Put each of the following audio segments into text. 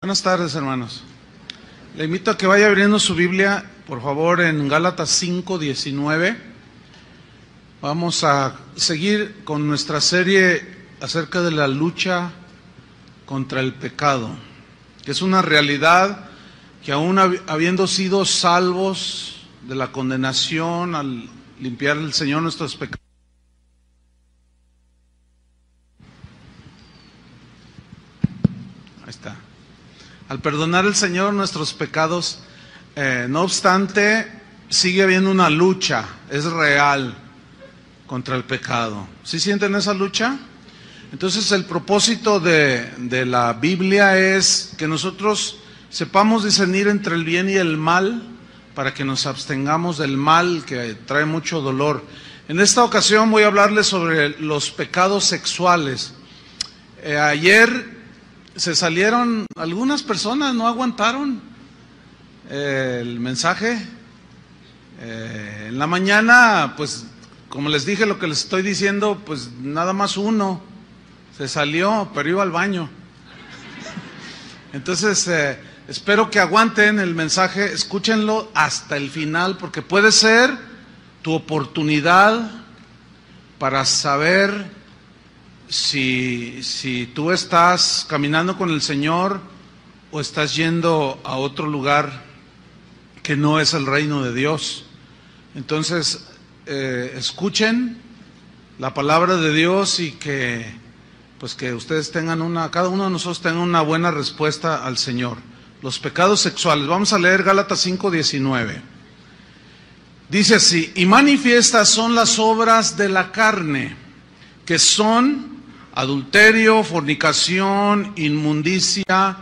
Buenas tardes, hermanos. Le invito a que vaya abriendo su Biblia, por favor, en Gálatas 5, 19. Vamos a seguir con nuestra serie acerca de la lucha contra el pecado, que es una realidad que aún habiendo sido salvos de la condenación al limpiar el Señor nuestros pecados, Ahí está. Al perdonar el Señor nuestros pecados, eh, no obstante, sigue habiendo una lucha, es real contra el pecado. ¿Sí sienten esa lucha? Entonces el propósito de, la Biblia es que nosotros sepamos discernir entre el bien y el mal para que nos abstengamos del mal que trae mucho dolor. En esta ocasión voy a hablarles sobre los pecados sexuales. Eh, ayer se salieron, algunas personas no aguantaron eh, el mensaje. Eh, en la mañana, pues, como les dije lo que les estoy diciendo, pues nada más uno se salió, pero iba al baño. Entonces, eh, espero que aguanten el mensaje, escúchenlo hasta el final, porque puede ser tu oportunidad para saber si, tú estás caminando con el Señor o estás yendo a otro lugar que no es el reino de Dios. Entonces, eh, escuchen la palabra de Dios y que, pues que ustedes tengan una, cada uno de nosotros tenga una buena respuesta al Señor. Los pecados sexuales. Vamos a leer Gálatas 5:19. Dice así, y manifiestas son las obras de la carne, que son adulterio, fornicación, inmundicia,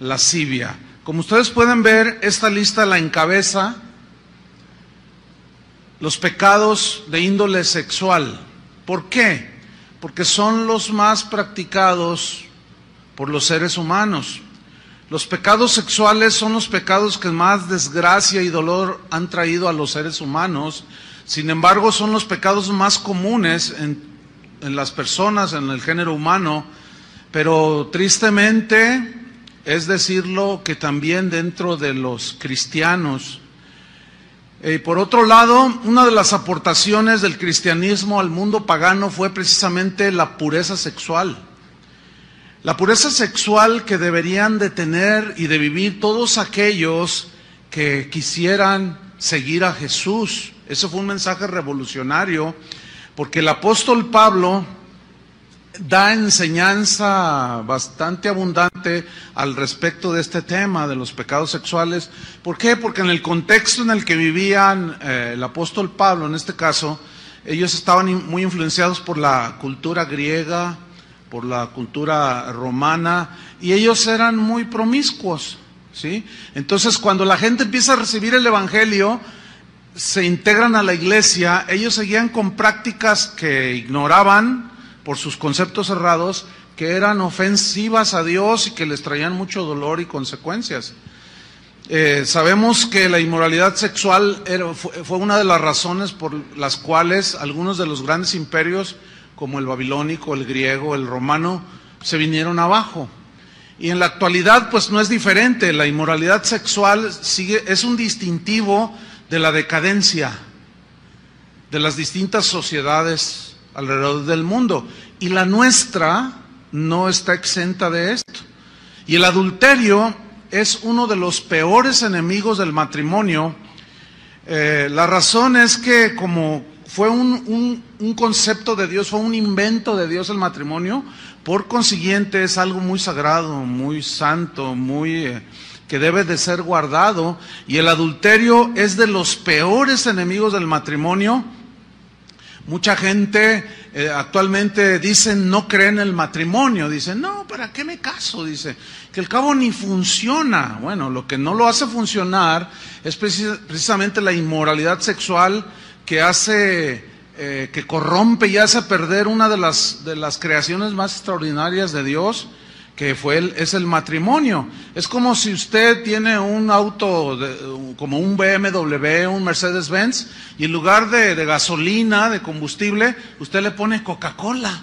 lascivia. Como ustedes pueden ver, esta lista la encabeza los pecados de índole sexual. ¿Por qué? Porque son los más practicados por los seres humanos. Los pecados sexuales son los pecados que más desgracia y dolor han traído a los seres humanos. Sin embargo, son los pecados más comunes en en las personas, en el género humano, pero tristemente es decirlo que también dentro de los cristianos. Eh, por otro lado, una de las aportaciones del cristianismo al mundo pagano fue precisamente la pureza sexual. La pureza sexual que deberían de tener y de vivir todos aquellos que quisieran seguir a Jesús. Ese fue un mensaje revolucionario porque el apóstol Pablo da enseñanza bastante abundante al respecto de este tema de los pecados sexuales. ¿Por qué? Porque en el contexto en el que vivían eh, el apóstol Pablo, en este caso, ellos estaban muy influenciados por la cultura griega, por la cultura romana, y ellos eran muy promiscuos. ¿sí? Entonces, cuando la gente empieza a recibir el Evangelio, se integran a la iglesia, ellos seguían con prácticas que ignoraban por sus conceptos cerrados, que eran ofensivas a Dios y que les traían mucho dolor y consecuencias. Eh, sabemos que la inmoralidad sexual fue, una de las razones por las cuales algunos de los grandes imperios, como el babilónico, el griego, el romano, se vinieron abajo. Y en la actualidad, pues no es diferente. La inmoralidad sexual sigue, es un distintivo de la decadencia de las distintas sociedades alrededor del mundo. Y la nuestra no está exenta de esto. Y el adulterio es uno de los peores enemigos del matrimonio. Eh, la razón es que como fue un, un, concepto de Dios, fue un invento de Dios el matrimonio, por consiguiente es algo muy sagrado, muy santo, muy... Eh, que debe de ser guardado y el adulterio es de los peores enemigos del matrimonio. Mucha gente eh, actualmente dice no cree en el matrimonio, dice no, ¿para qué me caso? Dice que el cabo ni funciona. Bueno, lo que no lo hace funcionar es precisamente la inmoralidad sexual que hace, eh, que corrompe y hace perder una de las, de las creaciones más extraordinarias de Dios que fue el, es el matrimonio. Es como si usted tiene un auto como un BMW, un Mercedes-Benz, y en lugar de, de, gasolina, de combustible, usted le pone Coca-Cola.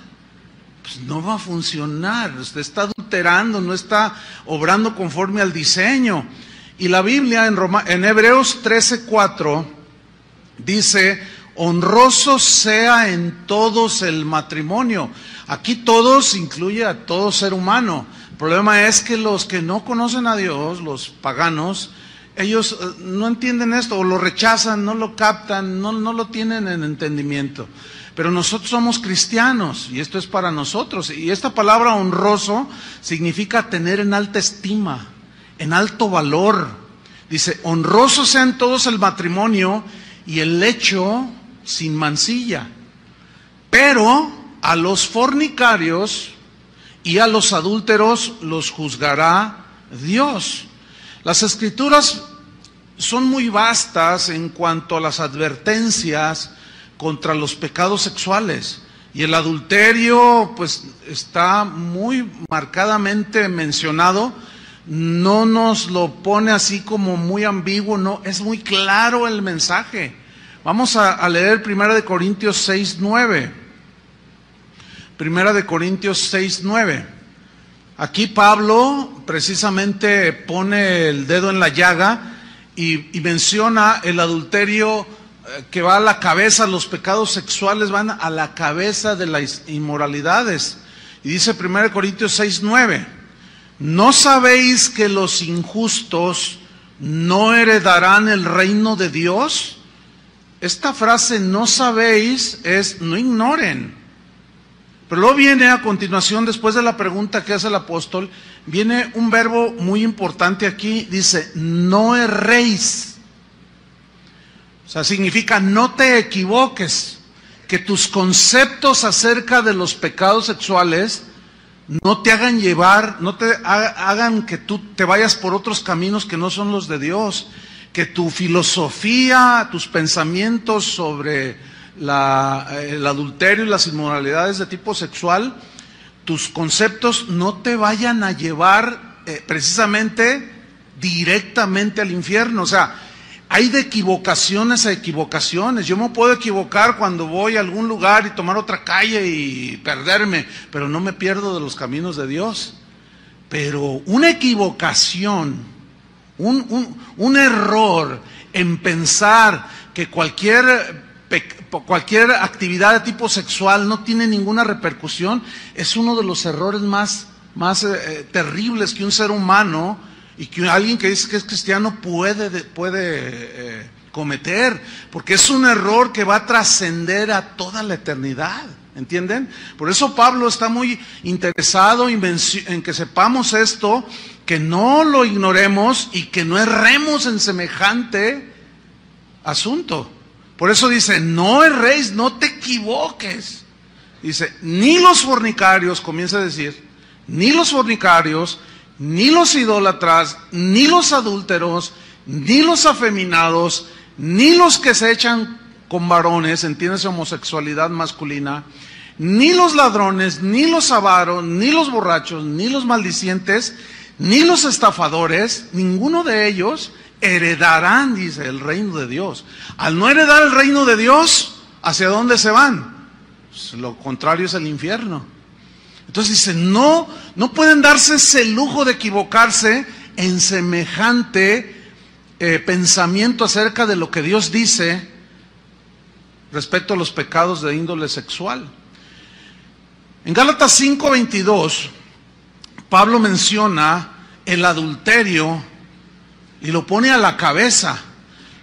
pues no va a funcionar. Usted está adulterando, no está obrando conforme al diseño. Y la Biblia en, Roma, en Hebreos 13:4 dice, honroso sea en todos el matrimonio. Aquí todos incluye a todo ser humano. El problema es que los que no conocen a Dios, los paganos, ellos eh, no entienden esto o lo rechazan, no lo captan, no, no lo tienen en entendimiento. Pero nosotros somos cristianos y esto es para nosotros. Y esta palabra honroso significa tener en alta estima, en alto valor. Dice, honroso sean todos el matrimonio y el lecho sin mancilla. Pero a los fornicarios y a los adúlteros los juzgará Dios. Las escrituras son muy vastas en cuanto a las advertencias contra los pecados sexuales. Y el adulterio, pues, está muy marcadamente mencionado. No nos lo pone así como muy ambiguo, no, es muy claro el mensaje. Vamos a, a leer Primera de Corintios 6, 9. Primera de Corintios 6, 9. Aquí Pablo precisamente pone el dedo en la llaga y, y, menciona el adulterio eh, que va a la cabeza, los pecados sexuales van a la cabeza de las inmoralidades. Y dice 1 Corintios 6, 9, ¿no sabéis que los injustos no heredarán el reino de Dios? Esta frase no sabéis es no ignoren. Pero luego viene a continuación, después de la pregunta que hace el apóstol, viene un verbo muy importante aquí, dice, no erréis. O sea, significa no te equivoques, que tus conceptos acerca de los pecados sexuales no te hagan llevar, no te hagan que tú te vayas por otros caminos que no son los de Dios, que tu filosofía, tus pensamientos sobre la, el adulterio y las inmoralidades de tipo sexual, tus conceptos no te vayan a llevar eh, precisamente directamente al infierno. O sea, hay de equivocaciones a equivocaciones. Yo me puedo equivocar cuando voy a algún lugar y tomar otra calle y perderme, pero no me pierdo de los caminos de Dios. Pero una equivocación, un, un, un error en pensar que cualquier cualquier actividad de tipo sexual no tiene ninguna repercusión, es uno de los errores más, más eh, eh, terribles que un ser humano y que alguien que dice que es cristiano puede, puede eh, cometer, porque es un error que va a trascender a toda la eternidad. ¿Entienden? Por eso Pablo está muy interesado en que sepamos esto, que no lo ignoremos y que no erremos en semejante asunto. Por eso dice, no erréis, no te equivoques. Dice, ni los fornicarios, comienza a decir, ni los fornicarios, ni los idólatras, ni los adúlteros, ni los afeminados, ni los que se echan con varones, entiendes homosexualidad masculina, ni los ladrones, ni los avaros, ni los borrachos, ni los maldicientes, ni los estafadores, ninguno de ellos heredarán, dice, el reino de Dios. Al no heredar el reino de Dios, ¿hacia dónde se van? Pues lo contrario es el infierno. Entonces dice, no, no pueden darse ese lujo de equivocarse en semejante eh, pensamiento acerca de lo que Dios dice respecto a los pecados de índole sexual. En Gálatas 5:22, Pablo menciona el adulterio y lo pone a la cabeza.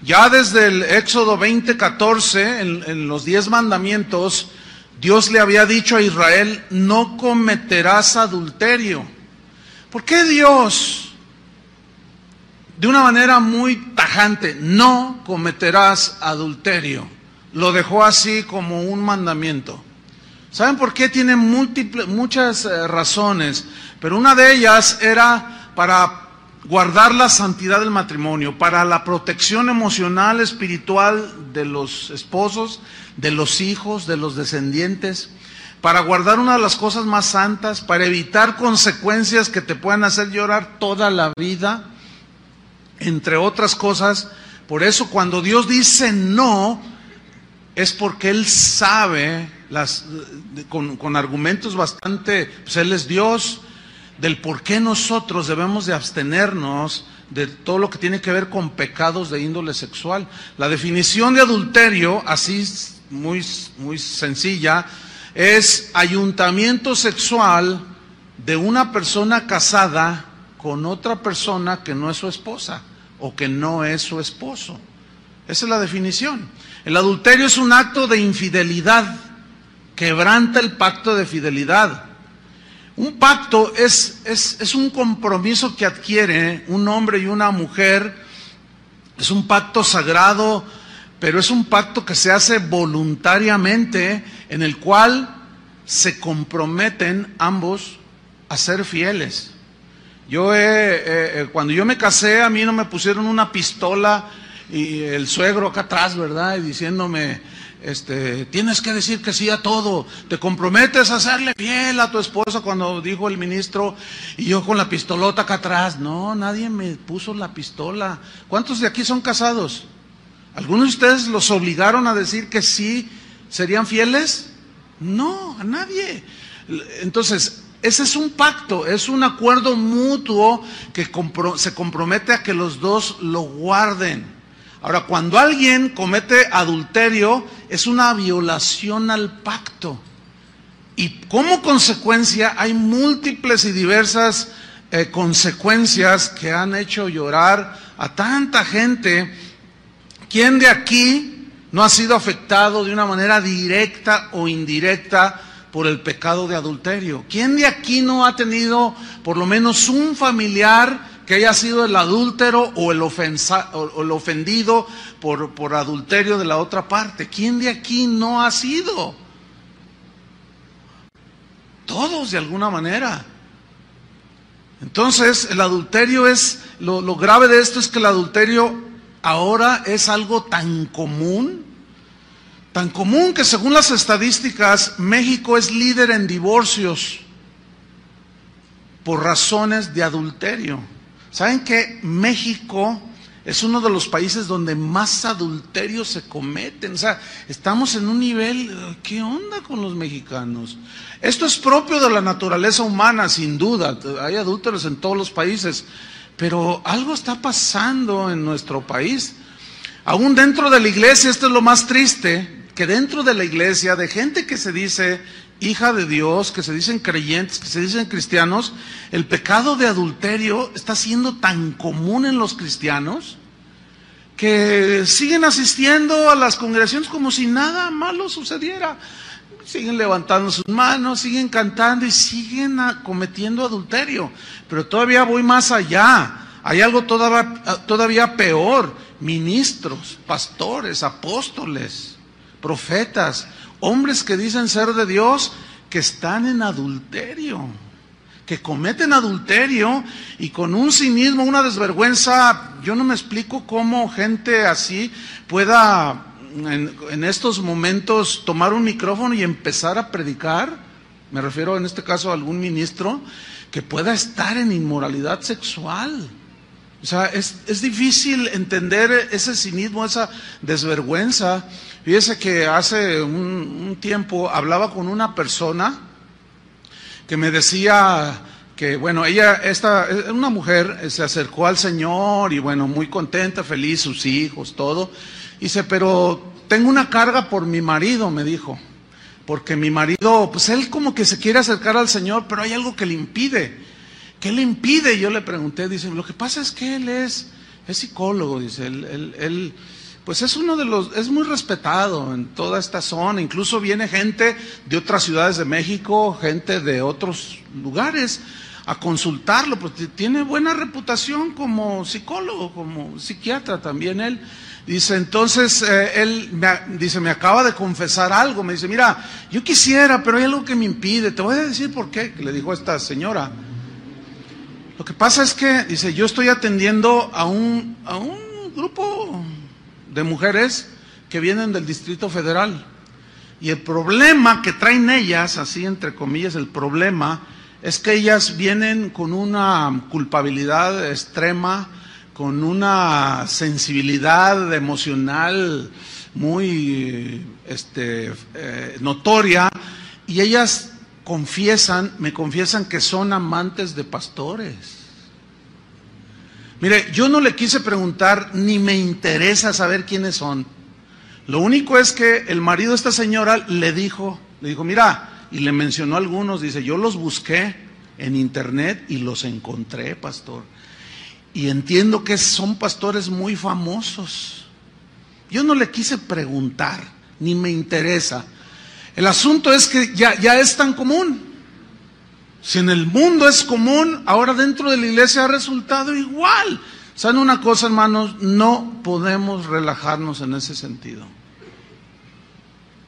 Ya desde el Éxodo 20, 14, en, en los diez mandamientos, Dios le había dicho a Israel, no cometerás adulterio. ¿Por qué Dios, de una manera muy tajante, no cometerás adulterio? Lo dejó así como un mandamiento. ¿Saben por qué? Tiene múltiples, muchas eh, razones, pero una de ellas era para guardar la santidad del matrimonio, para la protección emocional, espiritual de los esposos, de los hijos, de los descendientes, para guardar una de las cosas más santas, para evitar consecuencias que te puedan hacer llorar toda la vida, entre otras cosas. Por eso cuando Dios dice no, es porque Él sabe con, con argumentos bastante, pues Él es Dios, del por qué nosotros debemos de abstenernos de todo lo que tiene que ver con pecados de índole sexual. La definición de adulterio, así muy, muy sencilla, es ayuntamiento sexual de una persona casada con otra persona que no es su esposa o que no es su esposo. Esa es la definición. El adulterio es un acto de infidelidad, quebranta el pacto de fidelidad. Un pacto es, es, un compromiso que adquiere un hombre y una mujer, es un pacto sagrado, pero es un pacto que se hace voluntariamente, en el cual se comprometen ambos a ser fieles. Yo cuando yo me casé, a mí no me pusieron una pistola y el suegro acá atrás, ¿verdad? Y diciéndome, este, tienes que decir que sí a todo, te comprometes a hacerle fiel a tu esposa cuando dijo el ministro y yo con la pistolota acá atrás. No, nadie me puso la pistola. ¿Cuántos de aquí son casados? ¿Algunos de ustedes los obligaron a decir que sí serían fieles? No, a nadie. Entonces, ese es un pacto, es un acuerdo mutuo que se compromete a que los dos lo guarden. Ahora, cuando alguien comete adulterio, es una violación al pacto. Y como consecuencia hay múltiples y diversas eh, consecuencias que han hecho llorar a tanta gente. ¿Quién de aquí no ha sido afectado de una manera directa o indirecta por el pecado de adulterio? ¿Quién de aquí no ha tenido por lo menos un familiar que haya sido el adúltero o el, ofensa, o el ofendido por, adulterio de la otra parte. ¿Quién de aquí no ha sido? Todos de alguna manera. Entonces, el adulterio es, lo, grave de esto es que el adulterio ahora es algo tan común, tan común que según las estadísticas, México es líder en divorcios por razones de adulterio. ¿Saben que México es uno de los países donde más adulterios se cometen? O sea, estamos en un nivel, ¿qué onda con los mexicanos? Esto es propio de la naturaleza humana, sin duda. Hay adúlteros en todos los países, pero algo está pasando en nuestro país. Aún dentro de la iglesia, esto es lo más triste, que dentro de la iglesia, de gente que se dice hija de Dios, que se dicen creyentes, que se dicen cristianos, el pecado de adulterio está siendo tan común en los cristianos que siguen asistiendo a las congregaciones como si nada malo sucediera. Siguen levantando sus manos, siguen cantando y siguen cometiendo adulterio. Pero todavía voy más allá. Hay algo todavía, todavía peor. Ministros, pastores, apóstoles, profetas, hombres que dicen ser de Dios, que están en adulterio, que cometen adulterio y con un cinismo, una desvergüenza, yo no me explico cómo gente así pueda en, estos momentos tomar un micrófono y empezar a predicar, me refiero en este caso a algún ministro, que pueda estar en inmoralidad sexual. O sea, es, es, difícil entender ese cinismo, esa desvergüenza. Fíjese que hace un, tiempo hablaba con una persona que me decía que, bueno, ella, esta, una mujer se acercó al Señor y, bueno, muy contenta, feliz, sus hijos, todo. Dice, pero tengo una carga por mi marido, me dijo. Porque mi marido, pues él como que se quiere acercar al Señor, pero hay algo que le impide. ¿Qué le impide? Yo le pregunté, dice, lo que pasa es que él es, es psicólogo, dice, él, él, pues es uno de los, es muy respetado en toda esta zona, incluso viene gente de otras ciudades de México, gente de otros lugares a consultarlo, porque tiene buena reputación como psicólogo, como psiquiatra también él. Dice, entonces eh, él me, dice, me acaba de confesar algo, me dice, mira, yo quisiera, pero hay algo que me impide, te voy a decir por qué, le dijo esta señora. Lo que pasa es que, dice, yo estoy atendiendo a un, a un grupo de mujeres que vienen del Distrito Federal. Y el problema que traen ellas, así entre comillas, el problema es que ellas vienen con una culpabilidad extrema, con una sensibilidad emocional muy este, eh, notoria, y ellas confiesan, me confiesan que son amantes de pastores. Mire, yo no le quise preguntar, ni me interesa saber quiénes son. Lo único es que el marido de esta señora le dijo, le dijo, mira, y le mencionó algunos, dice, yo los busqué en internet y los encontré, pastor. Y entiendo que son pastores muy famosos. Yo no le quise preguntar, ni me interesa. El asunto es que ya, ya es tan común. Si en el mundo es común, ahora dentro de la iglesia ha resultado igual. ¿Saben una cosa, hermanos? No podemos relajarnos en ese sentido.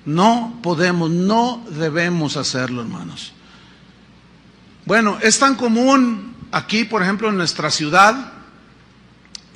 No podemos, no debemos hacerlo, hermanos. Bueno, es tan común aquí, por ejemplo, en nuestra ciudad,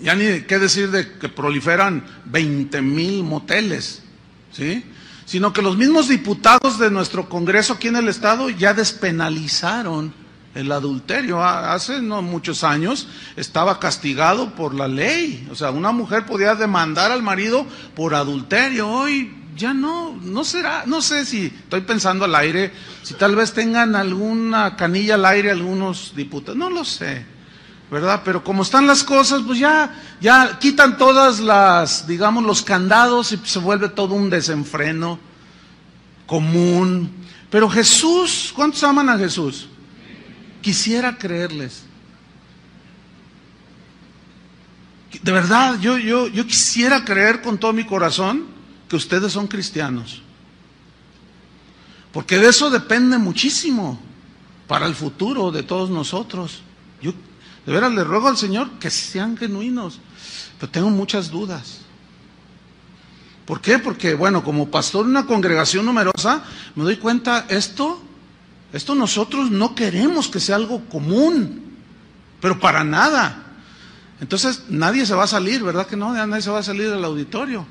ya ni qué decir de que proliferan 20 mil moteles, ¿sí? Sino que los mismos diputados de nuestro Congreso aquí en el Estado ya despenalizaron el adulterio. Hace no muchos años estaba castigado por la ley. O sea, una mujer podía demandar al marido por adulterio. Hoy ya no, no será, no sé si estoy pensando al aire, si tal vez tengan alguna canilla al aire algunos diputados, no lo sé, ¿verdad? Pero como están las cosas, pues ya, ya quitan todas las, digamos, los candados y se vuelve todo un desenfreno común. Pero Jesús, ¿cuántos aman a Jesús? Quisiera creerles. De verdad, yo, yo, yo quisiera creer con todo mi corazón que ustedes son cristianos. Porque de eso depende muchísimo para el futuro de todos nosotros. Yo de veras le ruego al Señor que sean genuinos, pero tengo muchas dudas. ¿Por qué? Porque, bueno, como pastor de una congregación numerosa, me doy cuenta, esto, esto nosotros no queremos que sea algo común, pero para nada. Entonces, nadie se va a salir, ¿verdad que no? Nadie se va a salir del auditorio.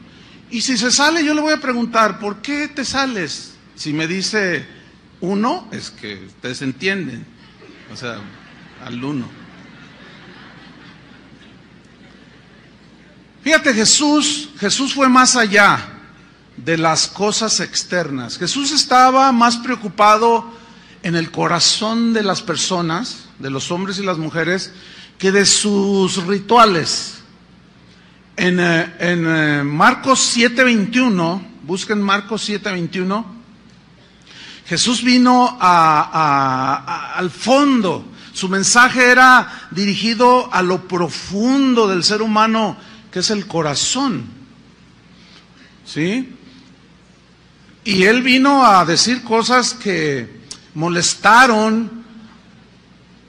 Y si se sale, yo le voy a preguntar, ¿por qué te sales? Si me dice uno, es que ustedes entienden. O sea, al uno. Fíjate, Jesús, Jesús fue más allá de las cosas externas. Jesús estaba más preocupado en el corazón de las personas, de los hombres y las mujeres, que de sus rituales en, eh, en eh, Marcos 7:21, busquen Marcos 7:21, Jesús vino al fondo. Su mensaje era dirigido a lo profundo del ser humano, que es el corazón. ¿Sí? Y él vino a decir cosas que molestaron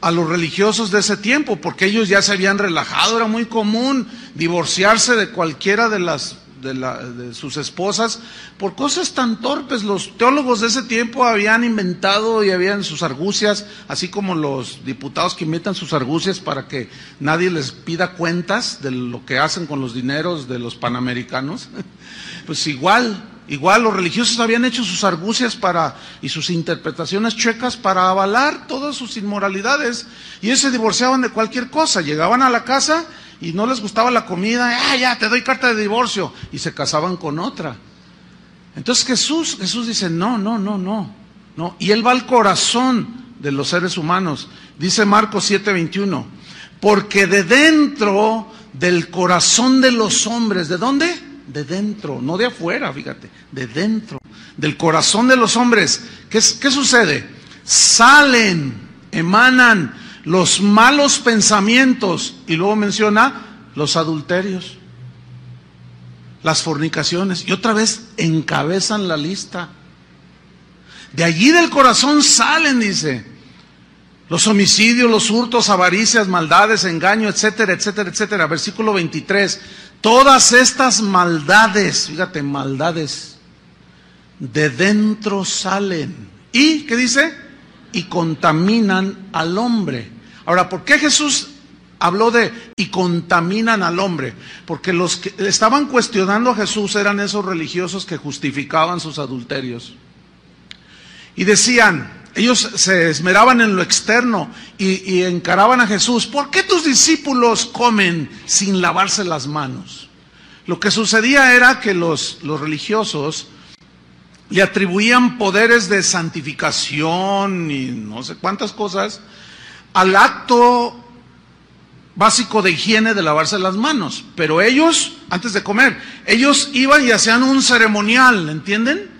a los religiosos de ese tiempo, porque ellos ya se habían relajado, era muy común divorciarse de cualquiera de las de, sus esposas por cosas tan torpes. Los teólogos de ese tiempo habían inventado y habían sus argucias, así como los diputados que inventan sus argucias para que nadie les pida cuentas de lo que hacen con los dineros de los panamericanos. Pues igual, Igual los religiosos habían hecho sus argucias para, y sus interpretaciones checas para avalar todas sus inmoralidades. Y ellos se divorciaban de cualquier cosa. Llegaban a la casa y no les gustaba la comida. Ah, ya, te doy carta de divorcio. Y se casaban con otra. Entonces Jesús, Jesús dice, no, no, no, no. no. Y él va al corazón de los seres humanos. Dice Marcos 7:21. Porque de dentro del corazón de los hombres, ¿de dónde? de dentro, no de afuera, fíjate, de dentro, del corazón de los hombres. ¿Qué, qué sucede? Salen, emanan los malos pensamientos y luego menciona los adulterios, las fornicaciones y otra vez encabezan la lista. De allí del corazón salen, dice, los homicidios, los hurtos, avaricias, maldades, engaño, etcétera, etcétera, etcétera. Versículo 23. Todas estas maldades, fíjate, maldades, de dentro salen. ¿Y qué dice? Y contaminan al hombre. Ahora, ¿por qué Jesús habló de y contaminan al hombre? Porque los que estaban cuestionando a Jesús eran esos religiosos que justificaban sus adulterios. Y decían, ellos se esmeraban en lo externo y, encaraban a Jesús. ¿Por qué tus discípulos comen sin lavarse las manos? Lo que sucedía era que los, los religiosos le atribuían poderes de santificación y no sé cuántas cosas al acto básico de higiene de lavarse las manos. Pero ellos, antes de comer, ellos iban y hacían un ceremonial, ¿entienden?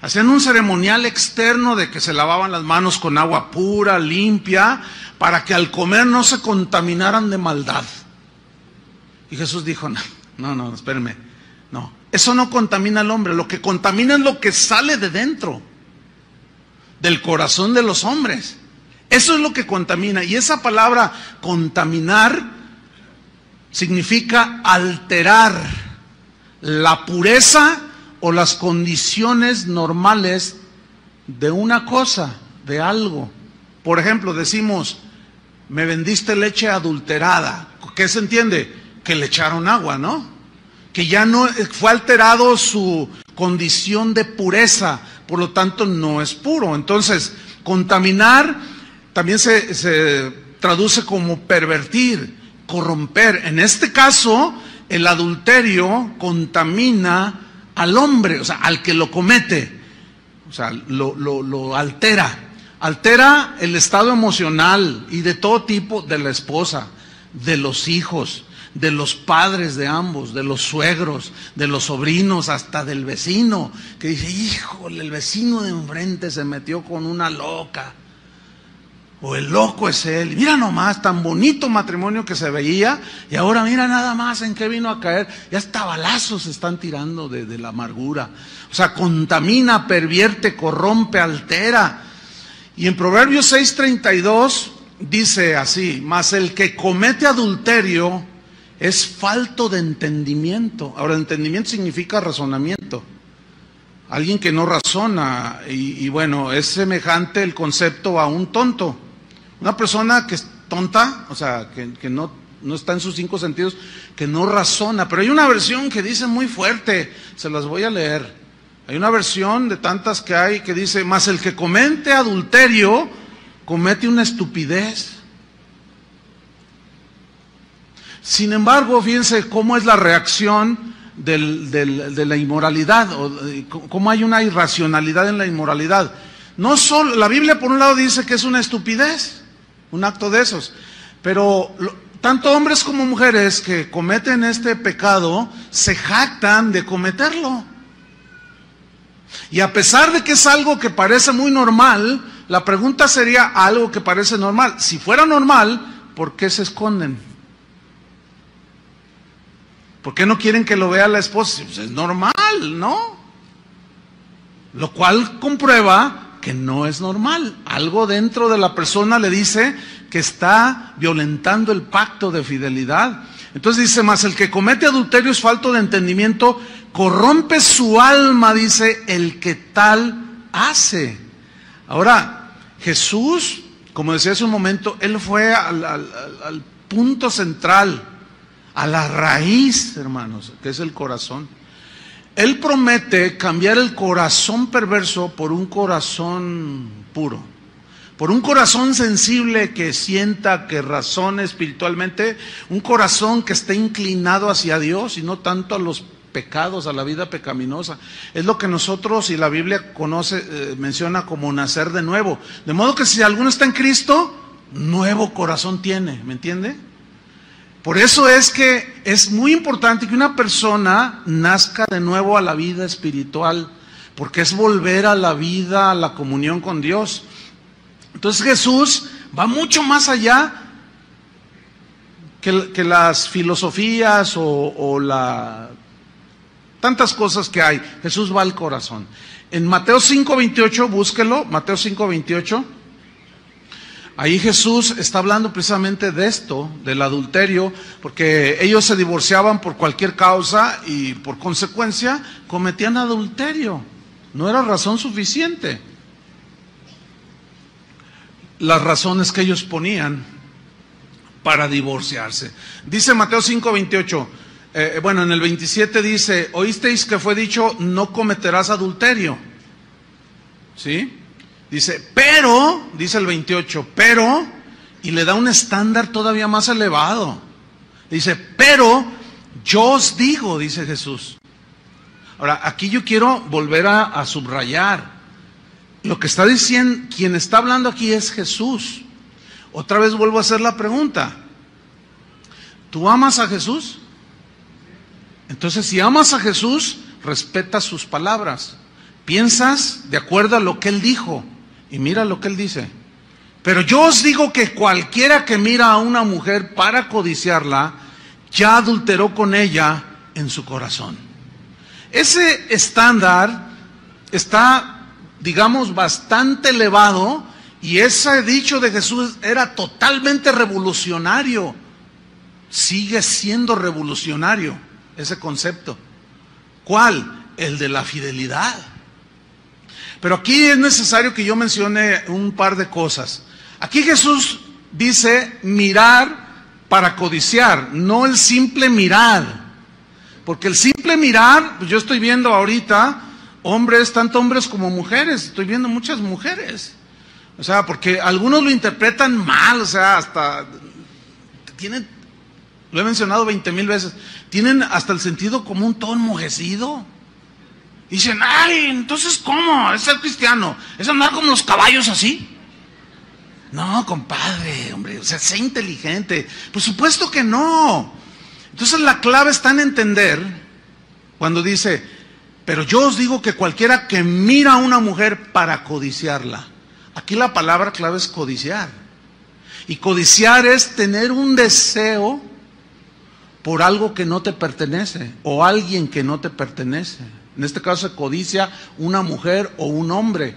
Hacían un ceremonial externo de que se lavaban las manos con agua pura, limpia, para que al comer no se contaminaran de maldad. Y Jesús dijo, no, no, no, espérenme, eso no contamina al hombre, lo que contamina es lo que sale de dentro, del corazón de los hombres. Eso es lo que contamina. Y esa palabra contaminar significa alterar la pureza o las condiciones normales de una cosa, de algo. Por ejemplo, decimos, me vendiste leche adulterada. ¿Qué se entiende? Que le echaron agua, ¿no? Que ya no fue alterado su condición de pureza, por lo tanto no es puro. Entonces, contaminar también se, traduce como pervertir, corromper. En este caso, el adulterio contamina al hombre, o sea, al que lo comete, o sea, lo altera. Altera el estado emocional y de todo tipo de la esposa, de los hijos, de los padres de ambos, de los suegros, de los sobrinos, hasta del vecino, que dice, híjole, el vecino de enfrente se metió con una loca. O el loco es él. Mira nomás, tan bonito matrimonio que se veía. Y ahora mira nada más en qué vino a caer. Ya hasta balazos se están tirando de, de la amargura. O sea, contamina, pervierte, corrompe, altera. Y en Proverbios 6:32 dice así, mas el que comete adulterio es falto de entendimiento. Ahora, entendimiento significa razonamiento. Alguien que no razona. Y, bueno, es semejante el concepto a un tonto. Una persona que es tonta, o sea, que, que no, no está en sus cinco sentidos, que no razona. Pero hay una versión que dice muy fuerte, se las voy a leer. Hay una versión de tantas que hay que dice, más el que comete adulterio comete una estupidez. Sin embargo, fíjense cómo es la reacción del, del, de la inmoralidad, o cómo hay una irracionalidad en la inmoralidad. No solo, la Biblia por un lado dice que es una estupidez, un acto de esos, pero tanto hombres como mujeres que cometen este pecado se jactan de cometerlo. Y a pesar de que es algo que parece muy normal, la pregunta sería algo que parece normal. Si fuera normal, ¿por qué se esconden? ¿Por qué no quieren que lo vea la esposa? Pues es normal, ¿no? Lo cual comprueba que no es normal. Algo dentro de la persona le dice que está violentando el pacto de fidelidad. Entonces dice más, el que comete adulterio es falto de entendimiento, corrompe su alma, dice, el que tal hace. Ahora, Jesús, como decía hace un momento, él fue al, punto central, a la raíz, hermanos, que es el corazón. Él promete cambiar el corazón perverso por un corazón puro, por un corazón sensible que sienta, que razone espiritualmente, un corazón que esté inclinado hacia Dios y no tanto a los pecados, a la vida pecaminosa. Es lo que nosotros y la Biblia conoce, eh, menciona como nacer de nuevo. De modo que si alguno está en Cristo, nuevo corazón tiene, ¿me entiende? Por eso es que es muy importante que una persona nazca de nuevo a la vida espiritual, porque es volver a la vida, a la comunión con Dios. Entonces Jesús va mucho más allá que, las filosofías o, o la, tantas cosas que hay. Jesús va al corazón. En Mateo 5:28, búsquelo, Mateo 5:28. Ahí Jesús está hablando precisamente de esto, del adulterio, porque ellos se divorciaban por cualquier causa y por consecuencia cometían adulterio. No era razón suficiente. Las razones que ellos ponían para divorciarse. Dice Mateo 5:28, eh, bueno, en el 27 dice, oísteis que fue dicho, no cometerás adulterio. ¿Sí? Dice, pero, dice el 28, pero, y le da un estándar todavía más elevado. Dice, pero Yo os digo, dice Jesús. Ahora, aquí yo quiero volver a, subrayar. Lo que está diciendo, quien está hablando aquí es Jesús. Otra vez vuelvo a hacer la pregunta. ¿Tú amas a Jesús? Entonces, si amas a Jesús, respeta sus palabras. Piensas de acuerdo a lo que Él dijo. Y mira lo que Él dice. Pero yo os digo que cualquiera que mira a una mujer para codiciarla, ya adulteró con ella en su corazón. Ese estándar está, digamos, bastante elevado y ese dicho de Jesús era totalmente revolucionario. Sigue siendo revolucionario ese concepto. ¿Cuál? El de la fidelidad. Pero aquí es necesario que yo mencione un par de cosas. Aquí Jesús dice mirar para codiciar, no el simple mirar. Porque el simple mirar, pues yo estoy viendo ahorita hombres, tanto hombres como mujeres, estoy viendo muchas mujeres. O sea, porque algunos lo interpretan mal, o sea, hasta tienen, lo he mencionado veinte mil veces, tienen hasta el sentido común todo enmojecido. Dicen, ay, entonces ¿cómo? Es ser cristiano, es andar como los caballos así. No, compadre, hombre, o sea, sé inteligente. Por supuesto que no. Entonces la clave está en entender cuando dice, pero yo os digo que cualquiera que mira a una mujer para codiciarla, aquí la palabra clave es codiciar. Y codiciar es tener un deseo por algo que no te pertenece o alguien que no te pertenece. En este caso codicia una mujer o un hombre.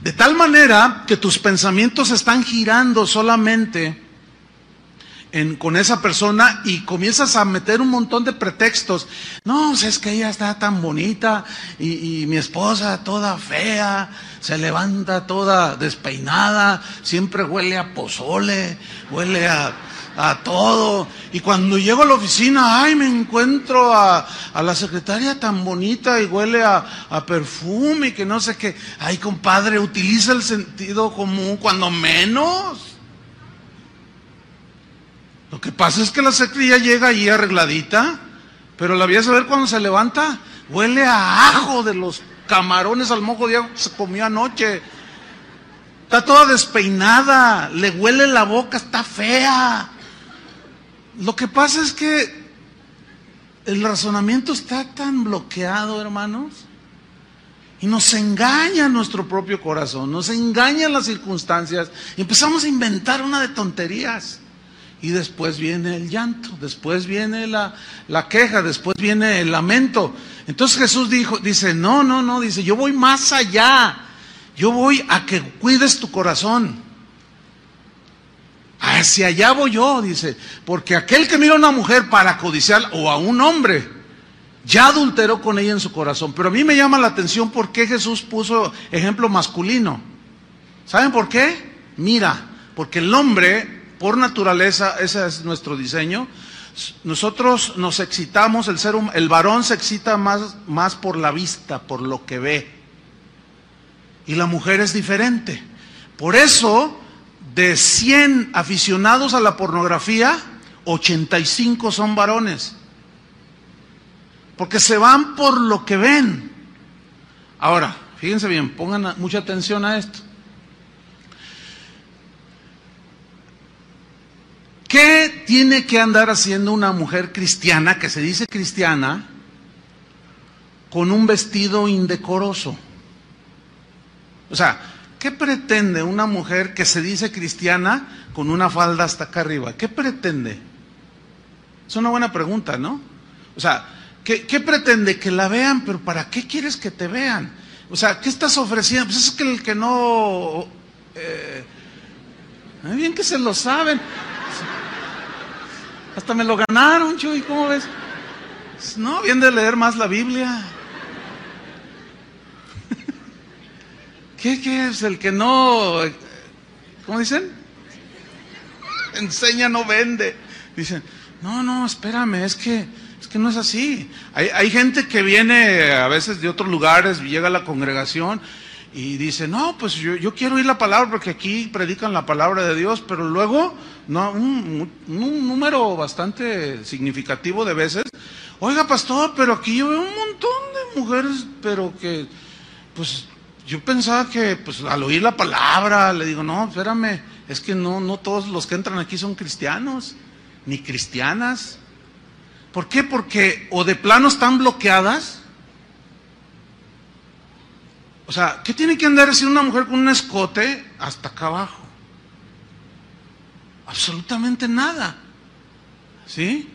De tal manera que tus pensamientos están girando solamente en, con esa persona y comienzas a meter un montón de pretextos. No, es que ella está tan bonita y, y mi esposa toda fea, se levanta toda despeinada, siempre huele a pozole, huele a a todo. Y cuando llego a la oficina, ay, me encuentro a, a la secretaria tan bonita y huele a, a, perfume y que no sé qué. Ay, compadre, utiliza el sentido común cuando menos. Lo que pasa es que la secretaria llega ahí arregladita, pero la voy a saber cuando se levanta, huele a ajo de los camarones al mojo de agua que se comió anoche. Está toda despeinada, le huele la boca, está fea. Lo que pasa es que el razonamiento está tan bloqueado, hermanos, y nos engaña nuestro propio corazón, nos engañan las circunstancias, y empezamos a inventar una de tonterías. Y después viene el llanto, después viene la, la queja, después viene el lamento. Entonces Jesús dijo, dice, no, no, no, dice, yo voy más allá. Yo voy a que cuides tu corazón. Hacia allá voy yo, dice, porque aquel que mira a una mujer para codiciar o a un hombre, ya adulteró con ella en su corazón. Pero a mí me llama la atención por qué Jesús puso ejemplo masculino. ¿Saben por qué? Mira, porque el hombre por naturaleza, ese es nuestro diseño. Nosotros nos excitamos, el ser el varón se excita más, más por la vista, por lo que ve. Y la mujer es diferente. Por eso, de 100 aficionados a la pornografía, 85 son varones. Porque se van por lo que ven. Ahora, fíjense bien, pongan mucha atención a esto. ¿Qué tiene que andar haciendo una mujer cristiana, que se dice cristiana, con un vestido indecoroso? O sea, ¿qué pretende una mujer que se dice cristiana con una falda hasta acá arriba? ¿Qué pretende? Es una buena pregunta, ¿no? O sea, ¿qué, pretende? Que la vean, pero ¿para qué quieres que te vean? O sea, ¿qué estás ofreciendo? Pues es que el que no... Eh, bien que se lo saben. Hasta me lo ganaron, Chuy, ¿cómo ves? No, bien de leer más la Biblia. ¿Qué, ¿Qué, es el que no, ¿cómo dicen? Enseña, no vende. Dicen, no, no, espérame, es que, es que no es así. Hay, hay gente que viene a veces de otros lugares, llega a la congregación y dice, no, pues yo, yo, quiero oír la palabra porque aquí predican la palabra de Dios, pero luego, no, un, un, número bastante significativo de veces, oiga pastor, pero aquí yo veo un montón de mujeres, pero que, pues yo pensaba que, pues al oír la palabra, le digo, no, espérame, es que no, no todos los que entran aquí son cristianos, ni cristianas. ¿Por qué? Porque o de plano están bloqueadas, o sea, ¿qué tiene que andar así una mujer con un escote hasta acá abajo? Absolutamente nada. ¿Sí?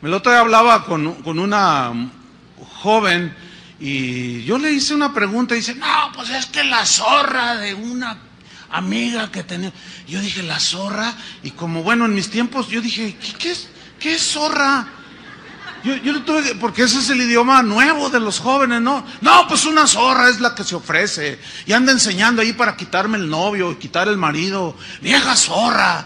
El otro día hablaba con, una joven y yo le hice una pregunta y dice, no, pues es que la zorra de una amiga que tenía. Yo dije, la zorra, y como bueno, en mis tiempos, yo dije, ¿qué, es, qué es zorra? Yo, yo tuve, porque ese es el idioma nuevo de los jóvenes, ¿no? No, pues una zorra es la que se ofrece y anda enseñando ahí para quitarme el novio y quitar el marido. Vieja zorra.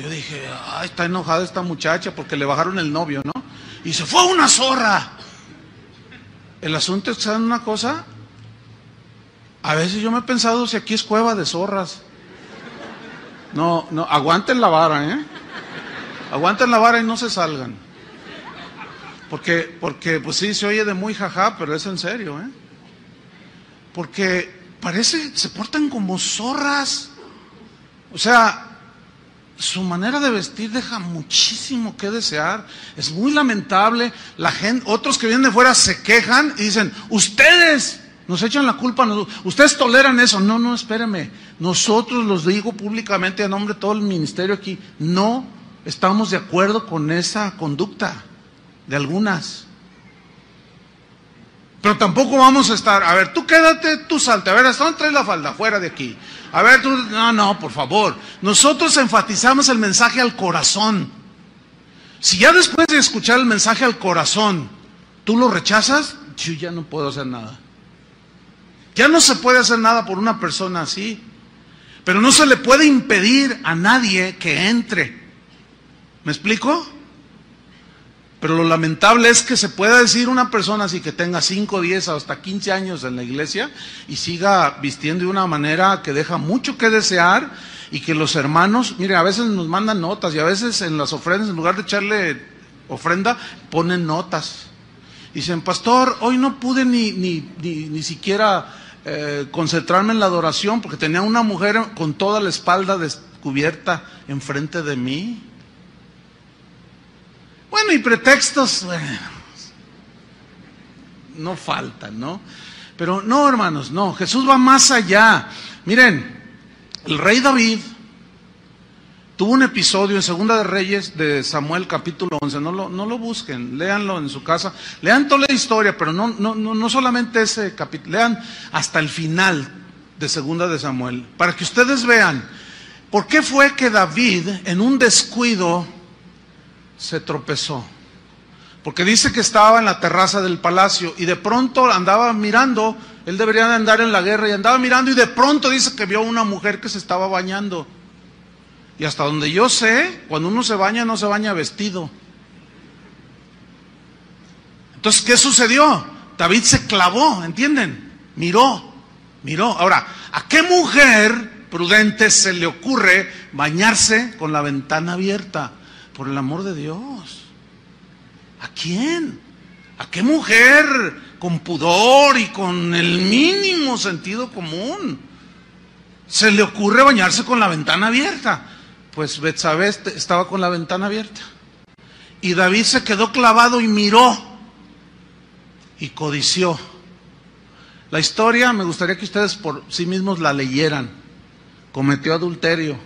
Yo dije, ay, está enojada esta muchacha porque le bajaron el novio, ¿no? Y se fue una zorra. El asunto es ¿saben una cosa? A veces yo me he pensado si aquí es cueva de zorras. No, no, aguanten la vara, ¿eh? Aguanten la vara y no se salgan. Porque, porque, pues sí, se oye de muy jaja, pero es en serio, ¿eh? Porque parece, se portan como zorras. O sea, su manera de vestir deja muchísimo que desear. Es muy lamentable. La gente, otros que vienen de fuera se quejan y dicen, ustedes nos echan la culpa, ustedes toleran eso. No, no, espéreme. Nosotros los digo públicamente a nombre de todo el ministerio aquí, no estamos de acuerdo con esa conducta de algunas. Pero tampoco vamos a estar, a ver, tú quédate, tú salte, a ver, ¿hasta dónde traes la falda? Fuera de aquí. A ver, tú, no, no, por favor. Nosotros enfatizamos el mensaje al corazón. Si ya después de escuchar el mensaje al corazón, tú lo rechazas, yo ya no puedo hacer nada. Ya no se puede hacer nada por una persona así. Pero no se le puede impedir a nadie que entre. ¿Me explico? Pero lo lamentable es que se pueda decir una persona así que tenga 5, 10 hasta 15 años en la iglesia y siga vistiendo de una manera que deja mucho que desear y que los hermanos, mire, a veces nos mandan notas y a veces en las ofrendas, en lugar de echarle ofrenda, ponen notas. Dicen, pastor, hoy no pude ni, ni, ni, siquiera eh, concentrarme en la adoración porque tenía una mujer con toda la espalda descubierta enfrente de mí. Bueno, y pretextos, no faltan, ¿no? Pero no, hermanos, no, Jesús va más allá. Miren, el rey David tuvo un episodio en Segunda de Reyes de Samuel capítulo 11, no lo, no lo busquen, léanlo en su casa, lean toda la historia, pero no, no, no, no solamente ese capítulo, lean hasta el final de Segunda de Samuel, para que ustedes vean por qué fue que David en un descuido se tropezó. Porque dice que estaba en la terraza del palacio y de pronto andaba mirando, él debería de andar en la guerra y andaba mirando y de pronto dice que vio una mujer que se estaba bañando. Y hasta donde yo sé, cuando uno se baña no se baña vestido. Entonces, ¿qué sucedió? David se clavó, ¿entienden? Miró, miró. Ahora, ¿a qué mujer prudente se le ocurre bañarse con la ventana abierta? Por el amor de Dios. ¿A quién? ¿A qué mujer con pudor y con el mínimo sentido común se le ocurre bañarse con la ventana abierta? Pues Betsabé estaba con la ventana abierta. Y David se quedó clavado y miró y codició. La historia me gustaría que ustedes por sí mismos la leyeran. Cometió adulterio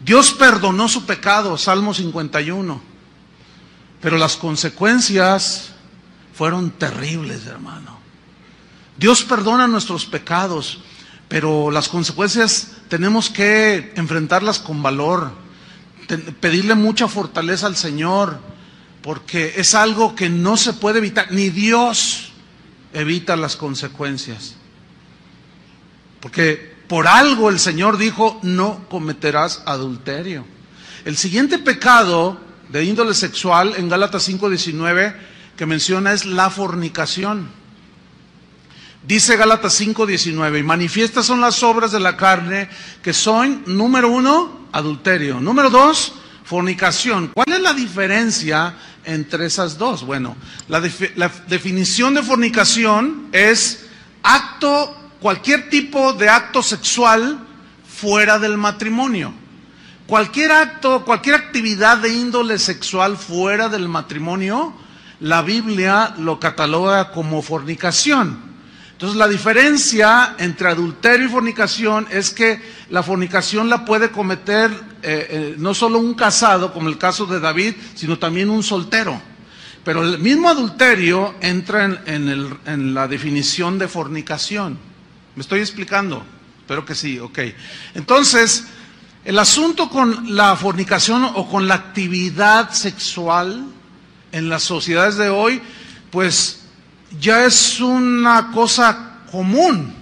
Dios perdonó su pecado, Salmo 51, pero las consecuencias fueron terribles, hermano. Dios perdona nuestros pecados, pero las consecuencias tenemos que enfrentarlas con valor, pedirle mucha fortaleza al Señor, porque es algo que no se puede evitar, ni Dios evita las consecuencias. Porque por algo el Señor dijo, no cometerás adulterio. El siguiente pecado de índole sexual en Gálatas 5:19 que menciona es la fornicación. Dice Gálatas 5:19, y manifiestas son las obras de la carne, que son, número uno, adulterio. Número dos, fornicación. ¿Cuál es la diferencia entre esas dos? Bueno, la, la definición de fornicación es acto, cualquier tipo de acto sexual fuera del matrimonio. Cualquier acto, cualquier actividad de índole sexual fuera del matrimonio, la Biblia lo cataloga como fornicación. Entonces la diferencia entre adulterio y fornicación es que la fornicación la puede cometer eh, eh, no solo un casado, como el caso de David, sino también un soltero. Pero el mismo adulterio entra en, en la definición de fornicación. ¿Me estoy explicando? Espero que sí, ok. Entonces, el asunto con la fornicación o con la actividad sexual en las sociedades de hoy, pues ya es una cosa común,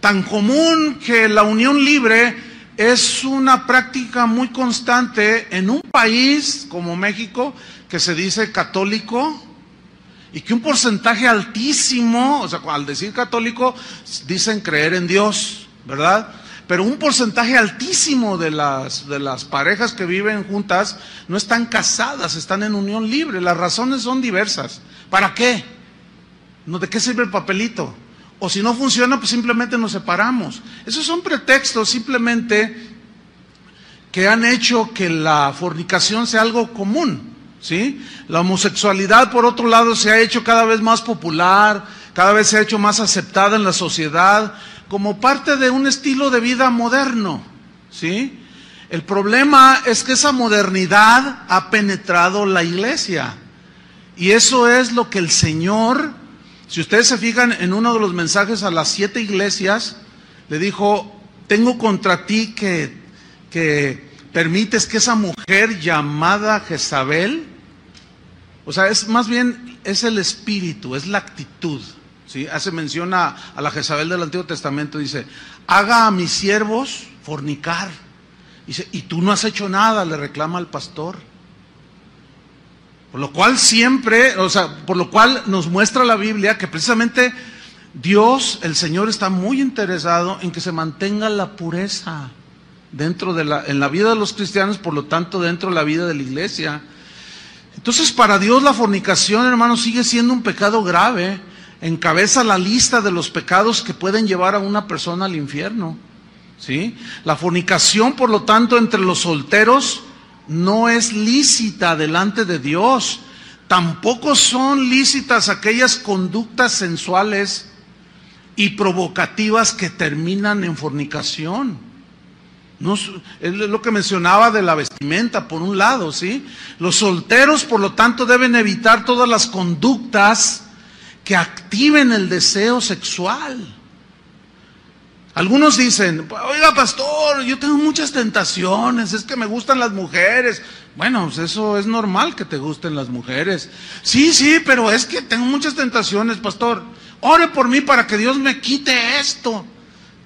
tan común que la unión libre es una práctica muy constante en un país como México que se dice católico y que un porcentaje altísimo, o sea, al decir católico dicen creer en Dios, ¿verdad? Pero un porcentaje altísimo de las, de las parejas que viven juntas no están casadas, están en unión libre. Las razones son diversas. ¿Para qué? ¿No, ¿De qué sirve el papelito? O si no funciona, pues simplemente nos separamos. Esos son pretextos simplemente que han hecho que la fornicación sea algo común. ¿Sí? La homosexualidad, por otro lado, se ha hecho cada vez más popular, cada vez se ha hecho más aceptada en la sociedad como parte de un estilo de vida moderno, ¿sí? El problema es que esa modernidad ha penetrado la iglesia. Y eso es lo que el Señor, si ustedes se fijan en uno de los mensajes a las siete iglesias, le dijo, tengo contra ti que, que permites que esa mujer llamada Jezabel, o sea, es más bien, es el espíritu, es la actitud. Hace mención a, la Jezabel del Antiguo Testamento, dice, haga a mis siervos fornicar. Dice, y tú no has hecho nada, le reclama al pastor. Por lo cual siempre, o sea, por lo cual nos muestra la Biblia que precisamente Dios, el Señor, está muy interesado en que se mantenga la pureza dentro de la, en la vida de los cristianos, por lo tanto, dentro de la vida de la iglesia. Entonces, para Dios la fornicación, hermano, sigue siendo un pecado grave encabeza la lista de los pecados que pueden llevar a una persona al infierno. ¿sí? La fornicación, por lo tanto, entre los solteros no es lícita delante de Dios. Tampoco son lícitas aquellas conductas sensuales y provocativas que terminan en fornicación. No, es lo que mencionaba de la vestimenta, por un lado, ¿sí? Los solteros, por lo tanto, deben evitar todas las conductas que activen el deseo sexual. Algunos dicen, oiga pastor, yo tengo muchas tentaciones, es que me gustan las mujeres. Bueno, pues eso es normal que te gusten las mujeres. Sí, sí, pero es que tengo muchas tentaciones, pastor. Ore por mí para que Dios me quite esto.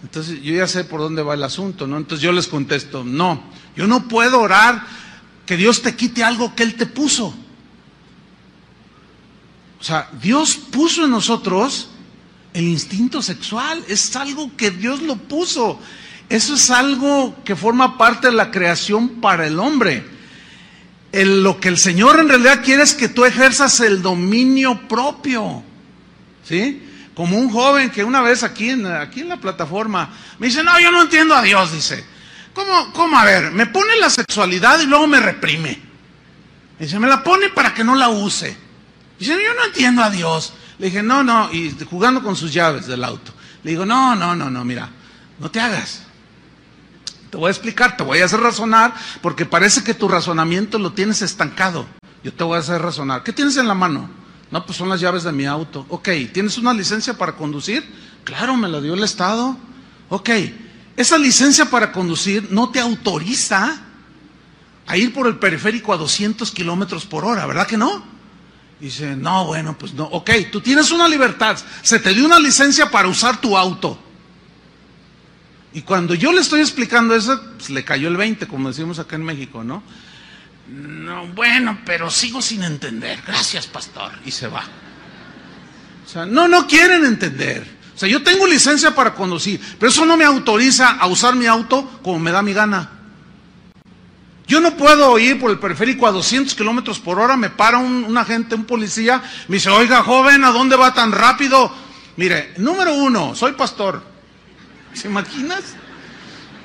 Entonces yo ya sé por dónde va el asunto, ¿no? Entonces yo les contesto, no, yo no puedo orar que Dios te quite algo que Él te puso. O sea, Dios puso en nosotros el instinto sexual, es algo que Dios lo puso. Eso es algo que forma parte de la creación para el hombre. lo que el Señor en realidad quiere es que tú ejerzas el dominio propio. ¿Sí? Como un joven que una vez aquí en, aquí en la plataforma me dice, no, yo no entiendo a Dios, dice. ¿Cómo, ¿Cómo? A ver, me pone la sexualidad y luego me reprime. Dice, me la pone para que no la use. Dice, yo no entiendo a Dios. Le dije, no, no, y jugando con sus llaves del auto. Le digo, no, no, no, no, mira, no te hagas. Te voy a explicar, te voy a hacer razonar, porque parece que tu razonamiento lo tienes estancado. Yo te voy a hacer razonar. ¿Qué tienes en la mano? No, pues son las llaves de mi auto. Ok, ¿tienes una licencia para conducir? Claro, me la dio el Estado. Ok, esa licencia para conducir no te autoriza a ir por el periférico a 200 kilómetros por hora, ¿verdad que no? Dice, no, bueno, pues no. Ok, tú tienes una libertad. Se te dio una licencia para usar tu auto. Y cuando yo le estoy explicando eso, pues le cayó el 20, como decimos acá en México, ¿no? No, bueno, pero sigo sin entender. Gracias, pastor. Y se va. O sea, no, no quieren entender. O sea, yo tengo licencia para conducir, pero eso no me autoriza a usar mi auto como me da mi gana. Yo no puedo ir por el periférico a 200 kilómetros por hora, me para un, agente, un policía, me dice, oiga, joven, ¿a dónde va tan rápido? Mire, número uno, soy pastor. ¿Se imaginas?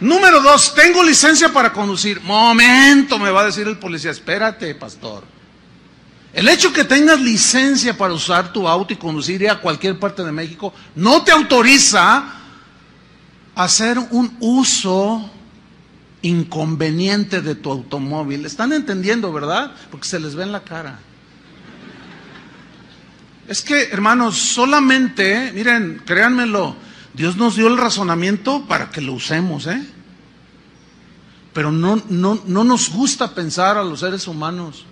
Número dos, tengo licencia para conducir. Momento, me va a decir el policía, espérate, pastor. El hecho que tengas licencia para usar tu auto y conducir a cualquier parte de México no te autoriza a hacer un uso inconveniente de tu automóvil. ¿Están entendiendo, verdad? Porque se les ve en la cara. Es que, hermanos, solamente, miren, créanmelo, Dios nos dio el razonamiento para que lo usemos, ¿eh? Pero no, no, no nos gusta pensar a los seres humanos.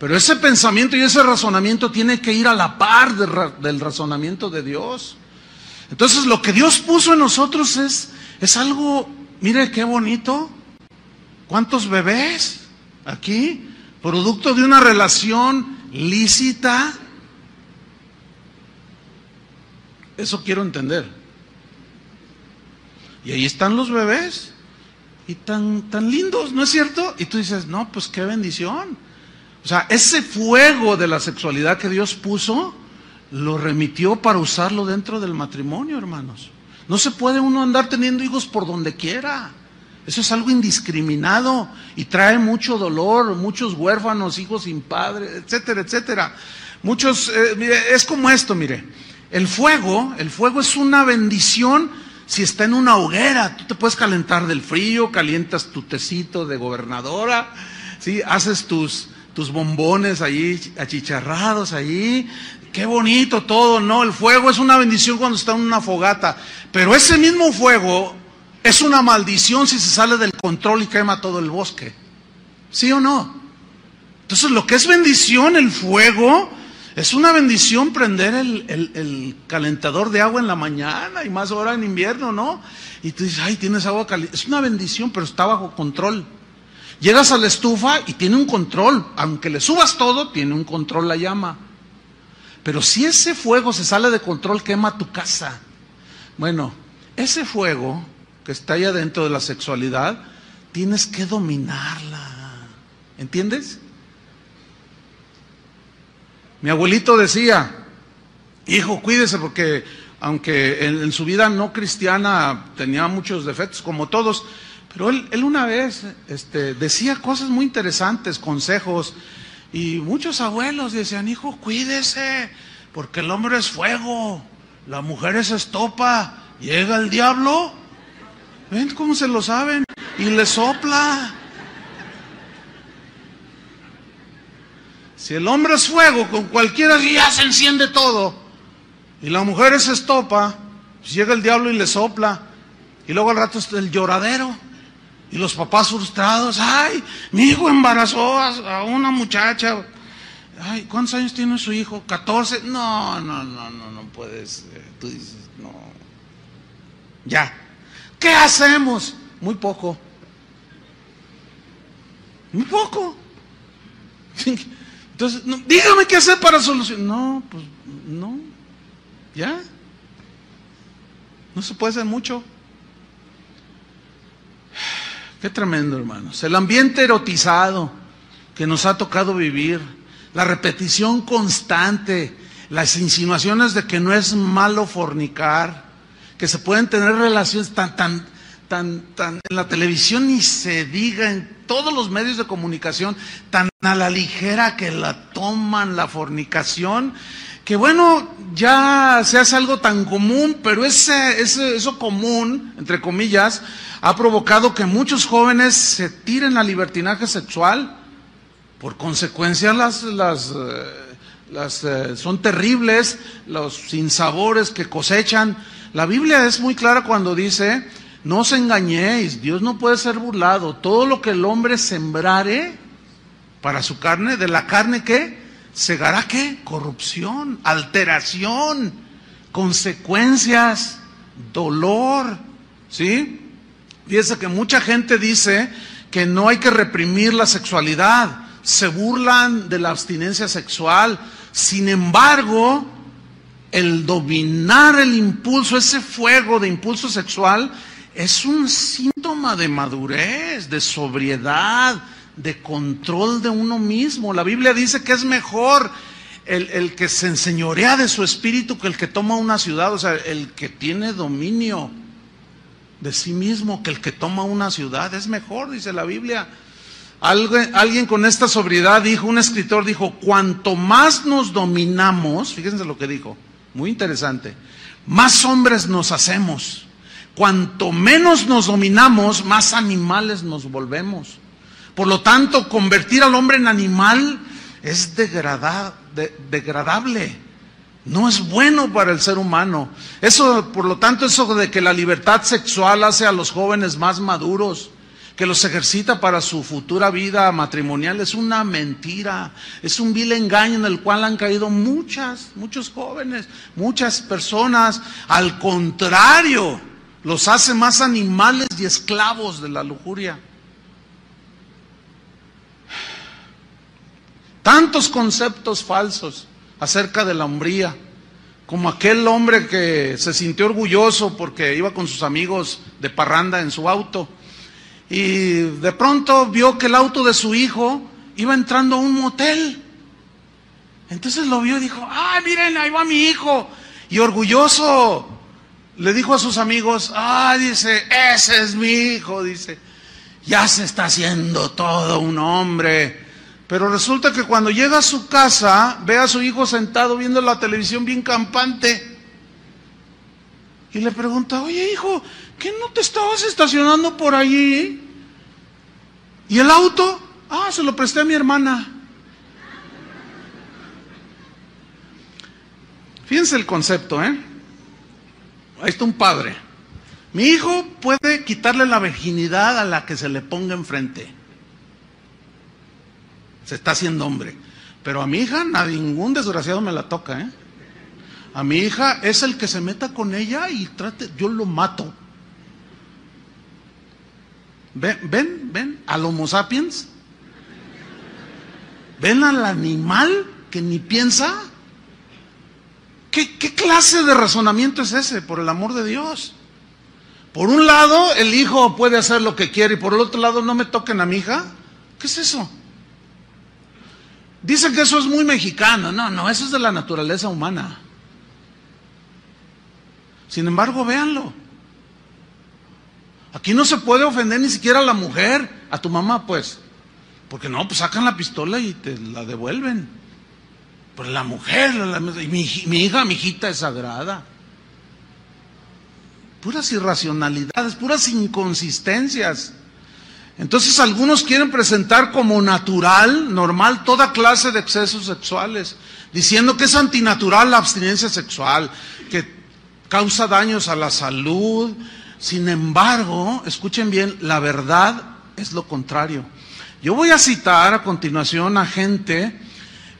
Pero ese pensamiento y ese razonamiento tiene que ir a la par de, del razonamiento de Dios. Entonces lo que Dios puso en nosotros es, es algo, mire qué bonito. ¿Cuántos bebés aquí? Producto de una relación lícita. Eso quiero entender. Y ahí están los bebés. Y tan, tan lindos, ¿no es cierto? Y tú dices, no, pues qué bendición. O sea, ese fuego de la sexualidad que Dios puso, lo remitió para usarlo dentro del matrimonio, hermanos. No se puede uno andar teniendo hijos por donde quiera. Eso es algo indiscriminado y trae mucho dolor, muchos huérfanos, hijos sin padre, etcétera, etcétera. Muchos, eh, es como esto, mire, el fuego, el fuego es una bendición si está en una hoguera. Tú te puedes calentar del frío, calientas tu tecito de gobernadora, ¿sí? haces tus, tus bombones ahí achicharrados ahí. Qué bonito todo, ¿no? El fuego es una bendición cuando está en una fogata, pero ese mismo fuego es una maldición si se sale del control y quema todo el bosque. ¿Sí o no? Entonces lo que es bendición, el fuego, es una bendición prender el, calentador de agua en la mañana y más ahora en invierno, ¿no? Y tú dices, ay, tienes agua caliente. Es una bendición, pero está bajo control. Llegas a la estufa y tiene un control. Aunque le subas todo, tiene un control la llama. Pero si ese fuego se sale de control, quema tu casa. Bueno, ese fuego que está allá dentro de la sexualidad, tienes que dominarla. ¿Entiendes? Mi abuelito decía, hijo, cuídese porque aunque en, su vida no cristiana tenía muchos defectos, como todos, pero él, él una vez este, decía cosas muy interesantes, consejos, y muchos abuelos decían, hijo, cuídese, porque el hombre es fuego, la mujer es estopa, llega el diablo, ven cómo se lo saben, y le sopla. Si el hombre es fuego, con cualquiera ya se enciende todo, y la mujer es estopa, pues llega el diablo y le sopla, y luego al rato es el lloradero. Y los papás frustrados, ay, mi hijo embarazó a, una muchacha. Ay, ¿cuántos años tiene su hijo? 14. No, no, no, no, no puedes. Tú dices, no. Ya. ¿Qué hacemos? Muy poco. Muy poco. Entonces, no, dígame qué hacer para solucionar. No, pues no. Ya. No se puede hacer mucho. Qué tremendo, hermanos. El ambiente erotizado que nos ha tocado vivir, la repetición constante, las insinuaciones de que no es malo fornicar, que se pueden tener relaciones tan, tan, tan, tan, en la televisión ni se diga, en todos los medios de comunicación, tan a la ligera que la toman la fornicación, que bueno, ya se hace algo tan común, pero ese, ese, eso común, entre comillas, ha provocado que muchos jóvenes se tiren al libertinaje sexual. Por consecuencia, las, las, las eh, son terribles los sinsabores que cosechan. La Biblia es muy clara cuando dice, no os engañéis, Dios no puede ser burlado. Todo lo que el hombre sembrare para su carne, de la carne que segará qué? Corrupción, alteración, consecuencias, dolor, ¿sí? Fíjese que mucha gente dice que no hay que reprimir la sexualidad, se burlan de la abstinencia sexual. Sin embargo, el dominar el impulso, ese fuego de impulso sexual, es un síntoma de madurez, de sobriedad, de control de uno mismo. La Biblia dice que es mejor el, el, que se enseñorea de su espíritu que el que toma una ciudad, o sea, el que tiene dominio de sí mismo que el que toma una ciudad. Es mejor, dice la Biblia. Alguien, alguien con esta sobriedad dijo, un escritor dijo, cuanto más nos dominamos, fíjense lo que dijo, muy interesante, más hombres nos hacemos. Cuanto menos nos dominamos, más animales nos volvemos. Por lo tanto, convertir al hombre en animal es degradar, de, degradable. No es bueno para el ser humano. Eso, por lo tanto, eso de que la libertad sexual hace a los jóvenes más maduros, que los ejercita para su futura vida matrimonial, es una mentira. Es un vil engaño en el cual han caído muchas, muchos jóvenes, muchas personas. Al contrario, los hace más animales y esclavos de la lujuria. Tantos conceptos falsos acerca de la hombría, como aquel hombre que se sintió orgulloso porque iba con sus amigos de parranda en su auto y de pronto vio que el auto de su hijo iba entrando a un motel. Entonces lo vio y dijo, ah, miren, ahí va mi hijo. Y orgulloso le dijo a sus amigos, ah, dice, ese es mi hijo, dice, ya se está haciendo todo un hombre. Pero resulta que cuando llega a su casa, ve a su hijo sentado viendo la televisión bien campante. Y le pregunta, oye hijo, ¿qué no te estabas estacionando por allí? ¿Y el auto? Ah, se lo presté a mi hermana. Fíjense el concepto, ¿eh? Ahí está un padre. Mi hijo puede quitarle la virginidad a la que se le ponga enfrente se está haciendo hombre. Pero a mi hija, a ningún desgraciado me la toca, ¿eh? A mi hija es el que se meta con ella y trate, yo lo mato. Ven, ven, ven, al Homo sapiens. Ven al animal que ni piensa. ¿Qué, ¿Qué clase de razonamiento es ese, por el amor de Dios? Por un lado, el hijo puede hacer lo que quiere y por el otro lado, no me toquen a mi hija. ¿Qué es eso? Dicen que eso es muy mexicano. No, no, eso es de la naturaleza humana. Sin embargo, véanlo. Aquí no se puede ofender ni siquiera a la mujer, a tu mamá, pues. Porque no, pues sacan la pistola y te la devuelven. Pero la mujer, la, mi, mi hija, mi hijita es sagrada. Puras irracionalidades, puras inconsistencias. Entonces algunos quieren presentar como natural, normal, toda clase de excesos sexuales, diciendo que es antinatural la abstinencia sexual, que causa daños a la salud. Sin embargo, escuchen bien, la verdad es lo contrario. Yo voy a citar a continuación a gente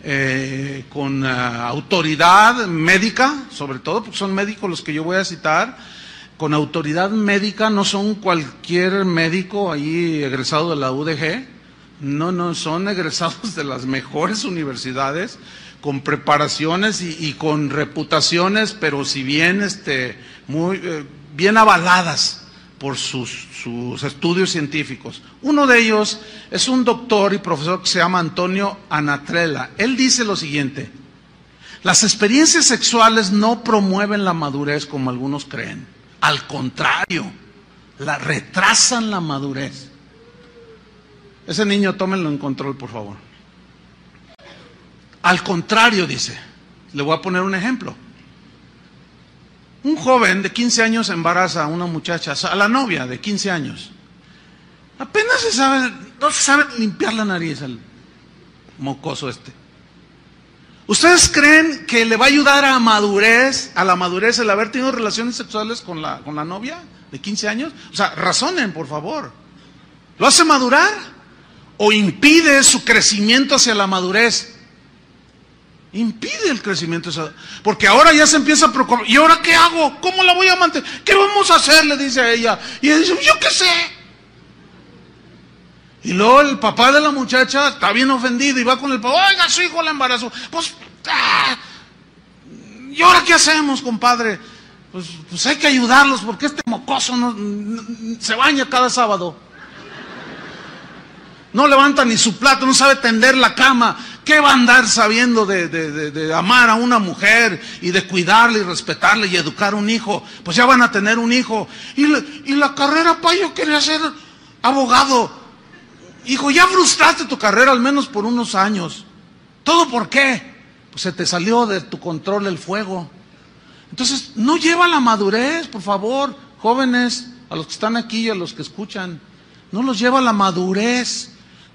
eh, con uh, autoridad médica, sobre todo porque son médicos los que yo voy a citar, con autoridad médica, no son cualquier médico ahí egresado de la UDG, no, no, son egresados de las mejores universidades, con preparaciones y, y con reputaciones, pero si bien este, muy eh, bien avaladas por sus, estudios científicos. Uno de ellos es un doctor y profesor que se llama Antonio Anatrella. Él dice lo siguiente, las experiencias sexuales no promueven la madurez como algunos creen. Al contrario, la retrasan la madurez. Ese niño, tómenlo en control, por favor. Al contrario, dice, le voy a poner un ejemplo. Un joven de 15 años embaraza a una muchacha, a la novia de 15 años. Apenas se sabe, no se sabe limpiar la nariz al mocoso este. ¿Ustedes creen que le va a ayudar a madurez, a la madurez el haber tenido relaciones sexuales con la, con la novia de 15 años? O sea, razonen, por favor. ¿Lo hace madurar? ¿O impide su crecimiento hacia la madurez? Impide el crecimiento. Porque ahora ya se empieza a preocupar. ¿Y ahora qué hago? ¿Cómo la voy a mantener? ¿Qué vamos a hacer? Le dice a ella. Y ella dice, yo qué sé. Y luego el papá de la muchacha está bien ofendido y va con el papá, oiga, su hijo la embarazó. Pues, ah, ¿y ahora qué hacemos, compadre? Pues, pues hay que ayudarlos porque este mocoso no, se baña cada sábado. No levanta ni su plato, no sabe tender la cama. ¿Qué va a andar sabiendo de, amar a una mujer y de cuidarla y respetarla y educar un hijo? Pues ya van a tener un hijo. Y, y la carrera, pa, yo quería ser abogado. Hijo, ya frustraste tu carrera al menos por unos años. ¿Todo por qué? Pues se te salió de tu control el fuego. Entonces, no lleva la madurez, por favor, jóvenes, a los que están aquí y a los que escuchan. No los lleva la madurez.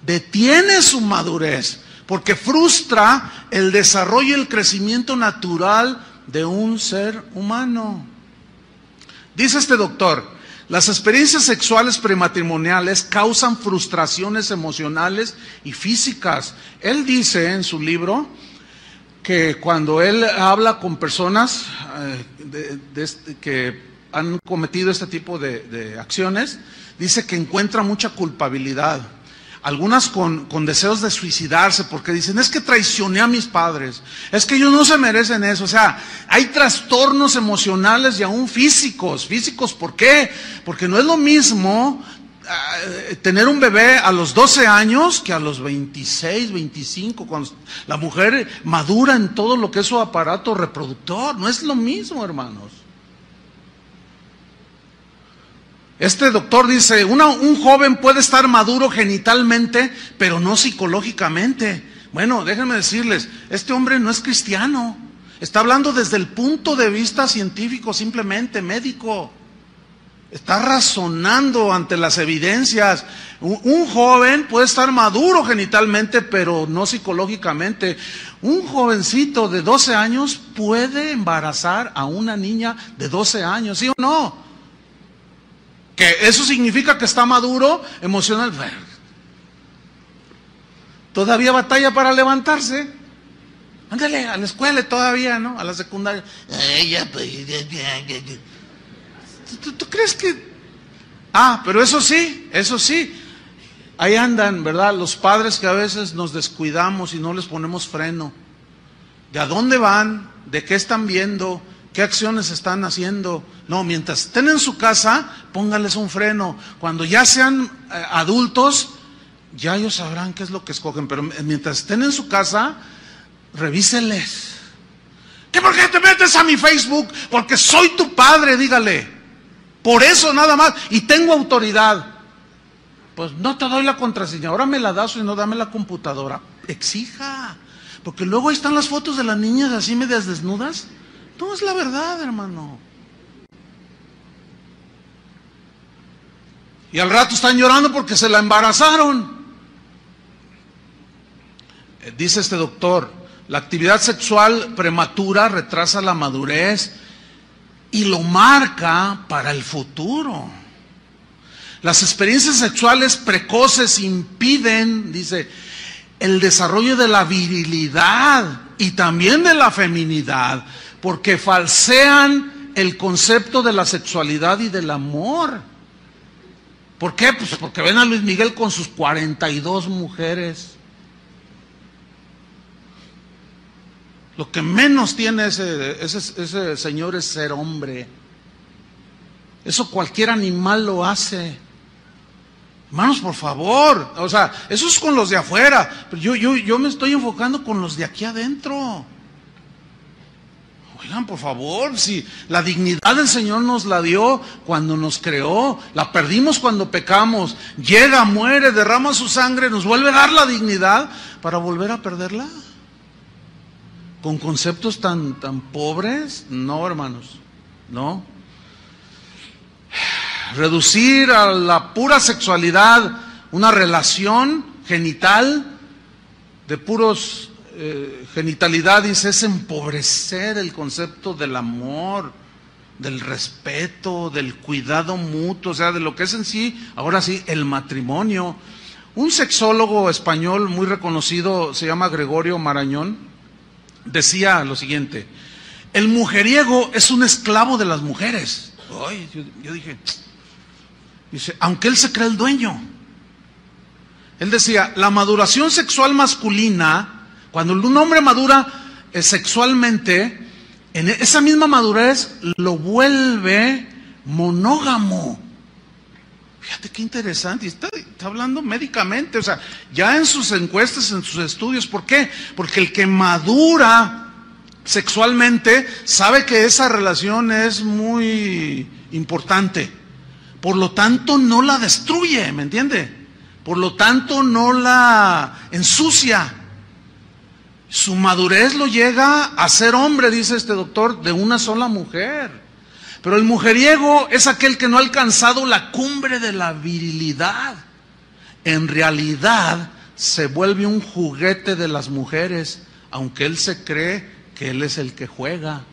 Detiene su madurez, porque frustra el desarrollo y el crecimiento natural de un ser humano. Dice este doctor, las experiencias sexuales prematrimoniales causan frustraciones emocionales y físicas. Él dice en su libro que cuando él habla con personas eh, este, que han cometido este tipo de acciones, dice que encuentra mucha culpabilidad algunas con, deseos de suicidarse porque dicen, es que traicioné a mis padres, es que ellos no se merecen eso. O sea, hay trastornos emocionales y aún físicos. Físicos, ¿por qué? Porque no es lo mismo ah, tener un bebé a los 12 años que a los 26, 25, cuando la mujer madura en todo lo que es su aparato reproductor. No es lo mismo, hermanos. Este doctor dice, un joven puede estar maduro genitalmente, pero no psicológicamente. Bueno, déjenme decirles, este hombre no es cristiano. Está hablando desde el punto de vista científico, simplemente médico. Está razonando ante las evidencias. Un, joven puede estar maduro genitalmente, pero no psicológicamente. Un jovencito de 12 años puede embarazar a una niña de 12 años, ¿sí o no? Que eso significa que está maduro emocional. Todavía batalla para levantarse. Ándale, a la escuela todavía, ¿no? A la secundaria. ¿Tú, crees que.? Ah, pero eso sí, eso sí. Ahí andan, ¿verdad? Los padres que a veces nos descuidamos y no les ponemos freno. ¿De a dónde van? ¿De qué están viendo? ¿Qué acciones están haciendo? No, mientras estén en su casa, póngales un freno. Cuando ya sean eh, adultos, ya ellos sabrán qué es lo que escogen. Pero mientras estén en su casa, revíseles. ¿Qué por qué te metes a mi Facebook? Porque soy tu padre, dígale. Por eso nada más. Y tengo autoridad. Pues no te doy la contraseña. Ahora me la das y no dame la computadora. Exija. Porque luego ahí están las fotos de las niñas así medias desnudas. No es la verdad, hermano. Y al rato están llorando porque se la embarazaron. Eh, dice este doctor, la actividad sexual prematura retrasa la madurez y lo marca para el futuro. Las experiencias sexuales precoces impiden, dice, el desarrollo de la virilidad y también de la feminidad porque falsean el concepto de la sexualidad y del amor. ¿Por qué? Pues porque ven a Luis Miguel con sus 42 mujeres. Lo que menos tiene ese, ese, señor es ser hombre. Eso cualquier animal lo hace. Hermanos, por favor. O sea, eso es con los de afuera. Pero yo, yo, yo me estoy enfocando con los de aquí adentro. Por favor, si la dignidad del Señor nos la dio cuando nos creó, la perdimos cuando pecamos, llega, muere, derrama su sangre, nos vuelve a dar la dignidad para volver a perderla. Con conceptos tan, tan pobres, no, hermanos, no. Reducir a la pura sexualidad una relación genital de puros eh, genitalidad, dice, es empobrecer el concepto del amor, del respeto, del cuidado mutuo, o sea, de lo que es en sí, ahora sí, el matrimonio. Un sexólogo español muy reconocido, se llama Gregorio Marañón, decía lo siguiente, el mujeriego es un esclavo de las mujeres. yo, yo dije, dice, aunque él se cree el dueño. Él decía, la maduración sexual masculina cuando un hombre madura eh, sexualmente, en esa misma madurez lo vuelve monógamo. Fíjate qué interesante, está, está, hablando médicamente, o sea, ya en sus encuestas, en sus estudios, ¿por qué? Porque el que madura sexualmente sabe que esa relación es muy importante, por lo tanto no la destruye, ¿me entiende? Por lo tanto no la ensucia. Su madurez lo llega a ser hombre, dice este doctor, de una sola mujer. Pero el mujeriego es aquel que no ha alcanzado la cumbre de la virilidad. En realidad se vuelve un juguete de las mujeres, aunque él se cree que él es el que juega.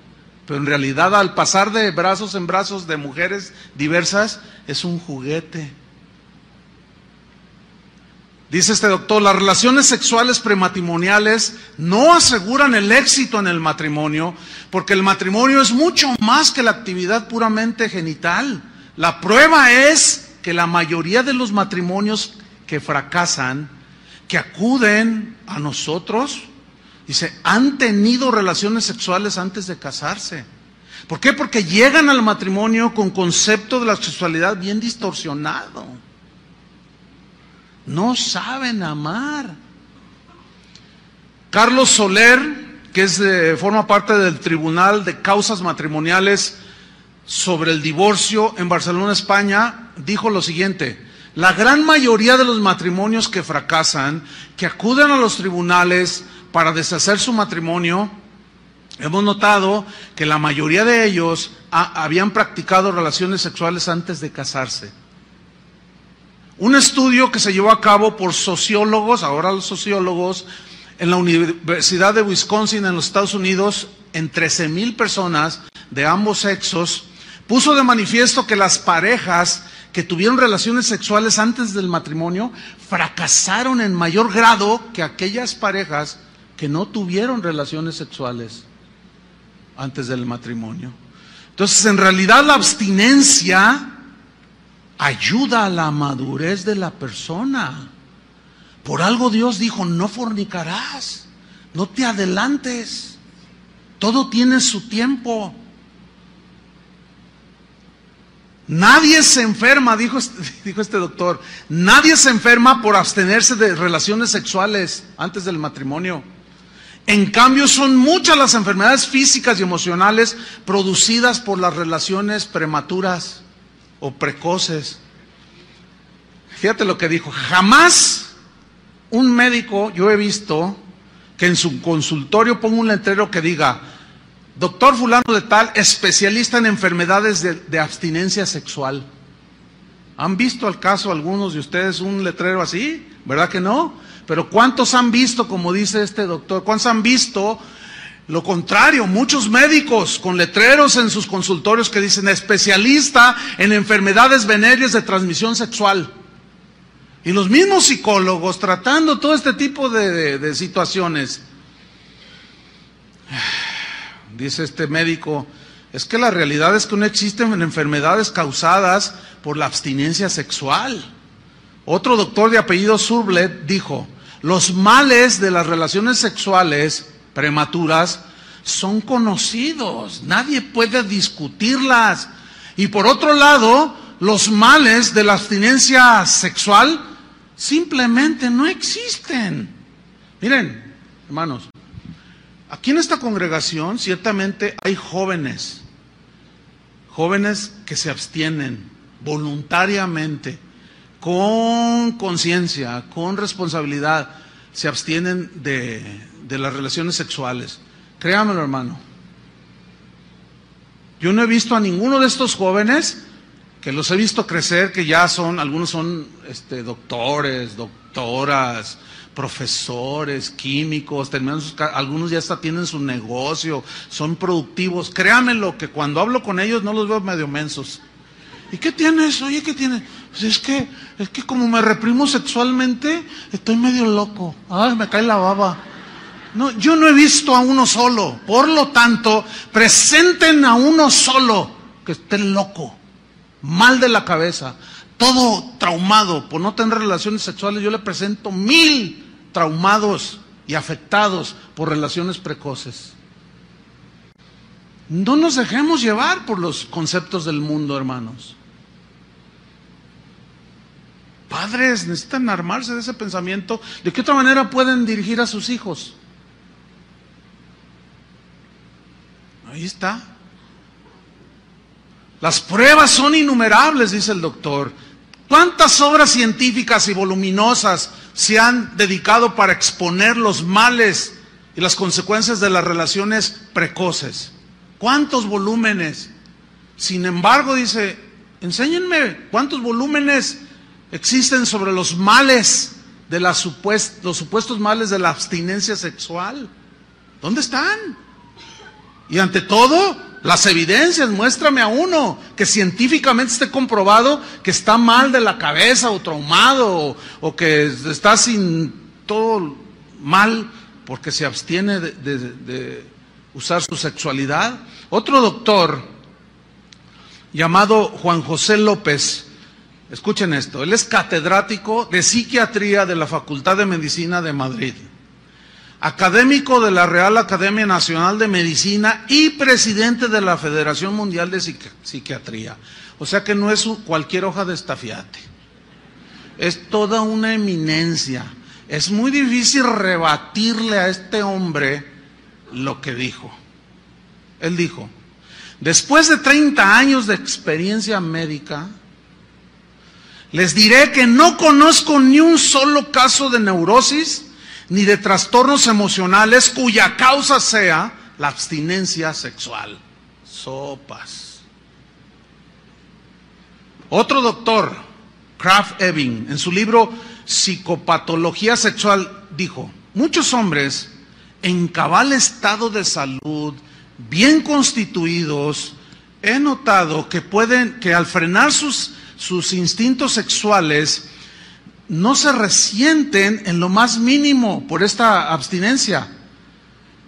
Pero en realidad al pasar de brazos en brazos de mujeres diversas es un juguete. Dice este doctor, las relaciones sexuales prematrimoniales no aseguran el éxito en el matrimonio, porque el matrimonio es mucho más que la actividad puramente genital. La prueba es que la mayoría de los matrimonios que fracasan, que acuden a nosotros, dice, han tenido relaciones sexuales antes de casarse. ¿Por qué? Porque llegan al matrimonio con concepto de la sexualidad bien distorsionado. No saben amar. Carlos Soler, que es de, forma parte del Tribunal de Causas Matrimoniales sobre el divorcio en Barcelona, España, dijo lo siguiente. La gran mayoría de los matrimonios que fracasan, que acuden a los tribunales para deshacer su matrimonio, hemos notado que la mayoría de ellos habían practicado relaciones sexuales antes de casarse. Un estudio que se llevó a cabo por sociólogos, ahora los sociólogos, en la Universidad de Wisconsin en los Estados Unidos, en 13 mil personas de ambos sexos, puso de manifiesto que las parejas que tuvieron relaciones sexuales antes del matrimonio fracasaron en mayor grado que aquellas parejas que no tuvieron relaciones sexuales antes del matrimonio. Entonces, en realidad la abstinencia ayuda a la madurez de la persona. Por algo Dios dijo, no fornicarás, no te adelantes, todo tiene su tiempo. Nadie se enferma, dijo, dijo este doctor, nadie se enferma por abstenerse de relaciones sexuales antes del matrimonio. En cambio, son muchas las enfermedades físicas y emocionales producidas por las relaciones prematuras o precoces. Fíjate lo que dijo, jamás un médico, yo he visto, que en su consultorio ponga un letrero que diga, doctor fulano de tal, especialista en enfermedades de, de abstinencia sexual. ¿Han visto al caso algunos de ustedes un letrero así? ¿Verdad que no? Pero ¿cuántos han visto, como dice este doctor, cuántos han visto lo contrario, muchos médicos con letreros en sus consultorios que dicen especialista en enfermedades venéreas de transmisión sexual. Y los mismos psicólogos tratando todo este tipo de, situaciones. Dice este médico, es que la realidad es que no existen enfermedades causadas por la abstinencia sexual. Otro doctor de apellido Surblet dijo, los males de las relaciones sexuales prematuras son conocidos, nadie puede discutirlas. Y por otro lado, los males de la abstinencia sexual simplemente no existen. Miren, hermanos, aquí en esta congregación ciertamente hay jóvenes, jóvenes que se abstienen voluntariamente, con conciencia, con responsabilidad, se abstienen de, de las relaciones sexuales. Créamelo, hermano. Yo no he visto a ninguno de estos jóvenes que los he visto crecer, que ya son, algunos son este, doctores, doctoras, profesores, químicos, algunos ya hasta tienen su negocio, son productivos. Créamelo que cuando hablo con ellos no los veo medio mensos. ¿Y qué tienes? Oye, ¿qué tienes? Pues es que, es que como me reprimo sexualmente, estoy medio loco. Ay, me cae la baba. No, yo no he visto a uno solo. Por lo tanto, presenten a uno solo que esté loco, mal de la cabeza, todo traumado por no tener relaciones sexuales. Yo le presento mil traumados y afectados por relaciones precoces. No nos dejemos llevar por los conceptos del mundo, hermanos. Padres necesitan armarse de ese pensamiento. ¿De qué otra manera pueden dirigir a sus hijos? Ahí está. Las pruebas son innumerables, dice el doctor. ¿Cuántas obras científicas y voluminosas se han dedicado para exponer los males y las consecuencias de las relaciones precoces? ¿Cuántos volúmenes? Sin embargo, dice, enséñenme cuántos volúmenes existen sobre los males de los supuestos males de la abstinencia sexual. ¿Dónde están? Y ante todo, las evidencias, muéstrame a uno que científicamente esté comprobado que está mal de la cabeza o traumado o, que está sin todo mal porque se abstiene de, usar su sexualidad. Otro doctor llamado Juan José López, escuchen esto, él es catedrático de psiquiatría de la Facultad de Medicina de Madrid académico de la Real Academia Nacional de Medicina y presidente de la Federación Mundial de Psiquiatría. O sea que no es cualquier hoja de estafiate. Es toda una eminencia. Es muy difícil rebatirle a este hombre lo que dijo. Él dijo, después de 30 años de experiencia médica, les diré que no conozco ni un solo caso de neurosis ni de trastornos emocionales cuya causa sea la abstinencia sexual. Sopas. Otro doctor, Kraft Ebing, en su libro Psicopatología Sexual, dijo, muchos hombres en cabal estado de salud, bien constituidos, he notado que pueden, que al frenar sus, sus instintos sexuales, no se resienten en lo más mínimo por esta abstinencia.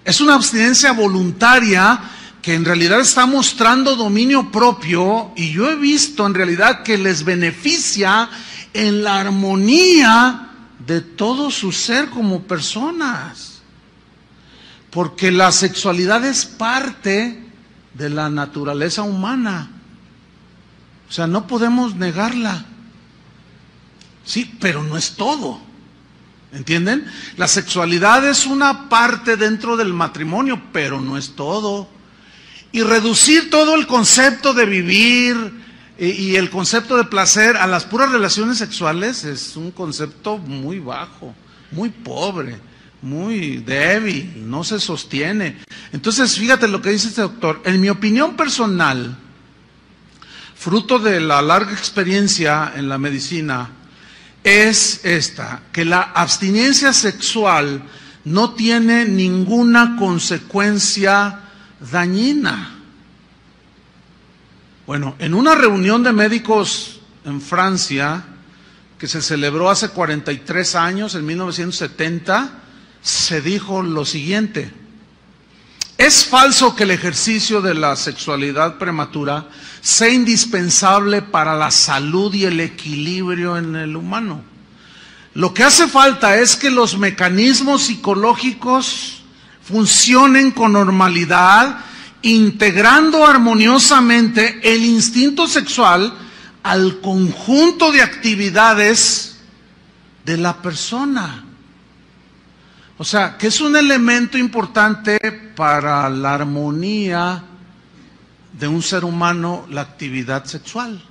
Es una abstinencia voluntaria que en realidad está mostrando dominio propio y yo he visto en realidad que les beneficia en la armonía de todo su ser como personas. Porque la sexualidad es parte de la naturaleza humana. O sea, no podemos negarla. Sí, pero no es todo. ¿Entienden? La sexualidad es una parte dentro del matrimonio, pero no es todo. Y reducir todo el concepto de vivir y, el concepto de placer a las puras relaciones sexuales es un concepto muy bajo, muy pobre, muy débil, no se sostiene. Entonces, fíjate lo que dice este doctor. En mi opinión personal, fruto de la larga experiencia en la medicina, es esta, que la abstinencia sexual no tiene ninguna consecuencia dañina. Bueno, en una reunión de médicos en Francia, que se celebró hace 43 años, en 1970, se dijo lo siguiente, es falso que el ejercicio de la sexualidad prematura sea indispensable para la salud y el equilibrio en el humano. Lo que hace falta es que los mecanismos psicológicos funcionen con normalidad, integrando armoniosamente el instinto sexual al conjunto de actividades de la persona. O sea, que es un elemento importante para la armonía de un ser humano la actividad sexual.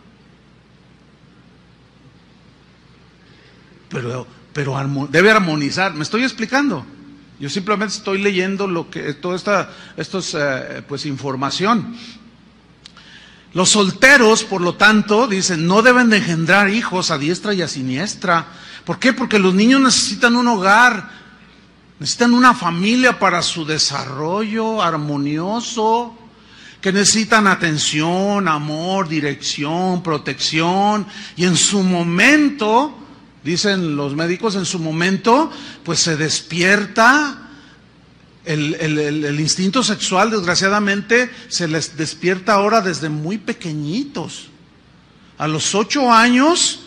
Pero, pero debe armonizar. ¿Me estoy explicando? Yo simplemente estoy leyendo lo que toda esta esto es, eh, pues información. Los solteros, por lo tanto, dicen, no deben de engendrar hijos a diestra y a siniestra. ¿Por qué? Porque los niños necesitan un hogar, necesitan una familia para su desarrollo armonioso, que necesitan atención, amor, dirección, protección, y en su momento, dicen los médicos, en su momento, pues se despierta el, el, instinto sexual, desgraciadamente, se les despierta ahora desde muy pequeñitos. A los ocho años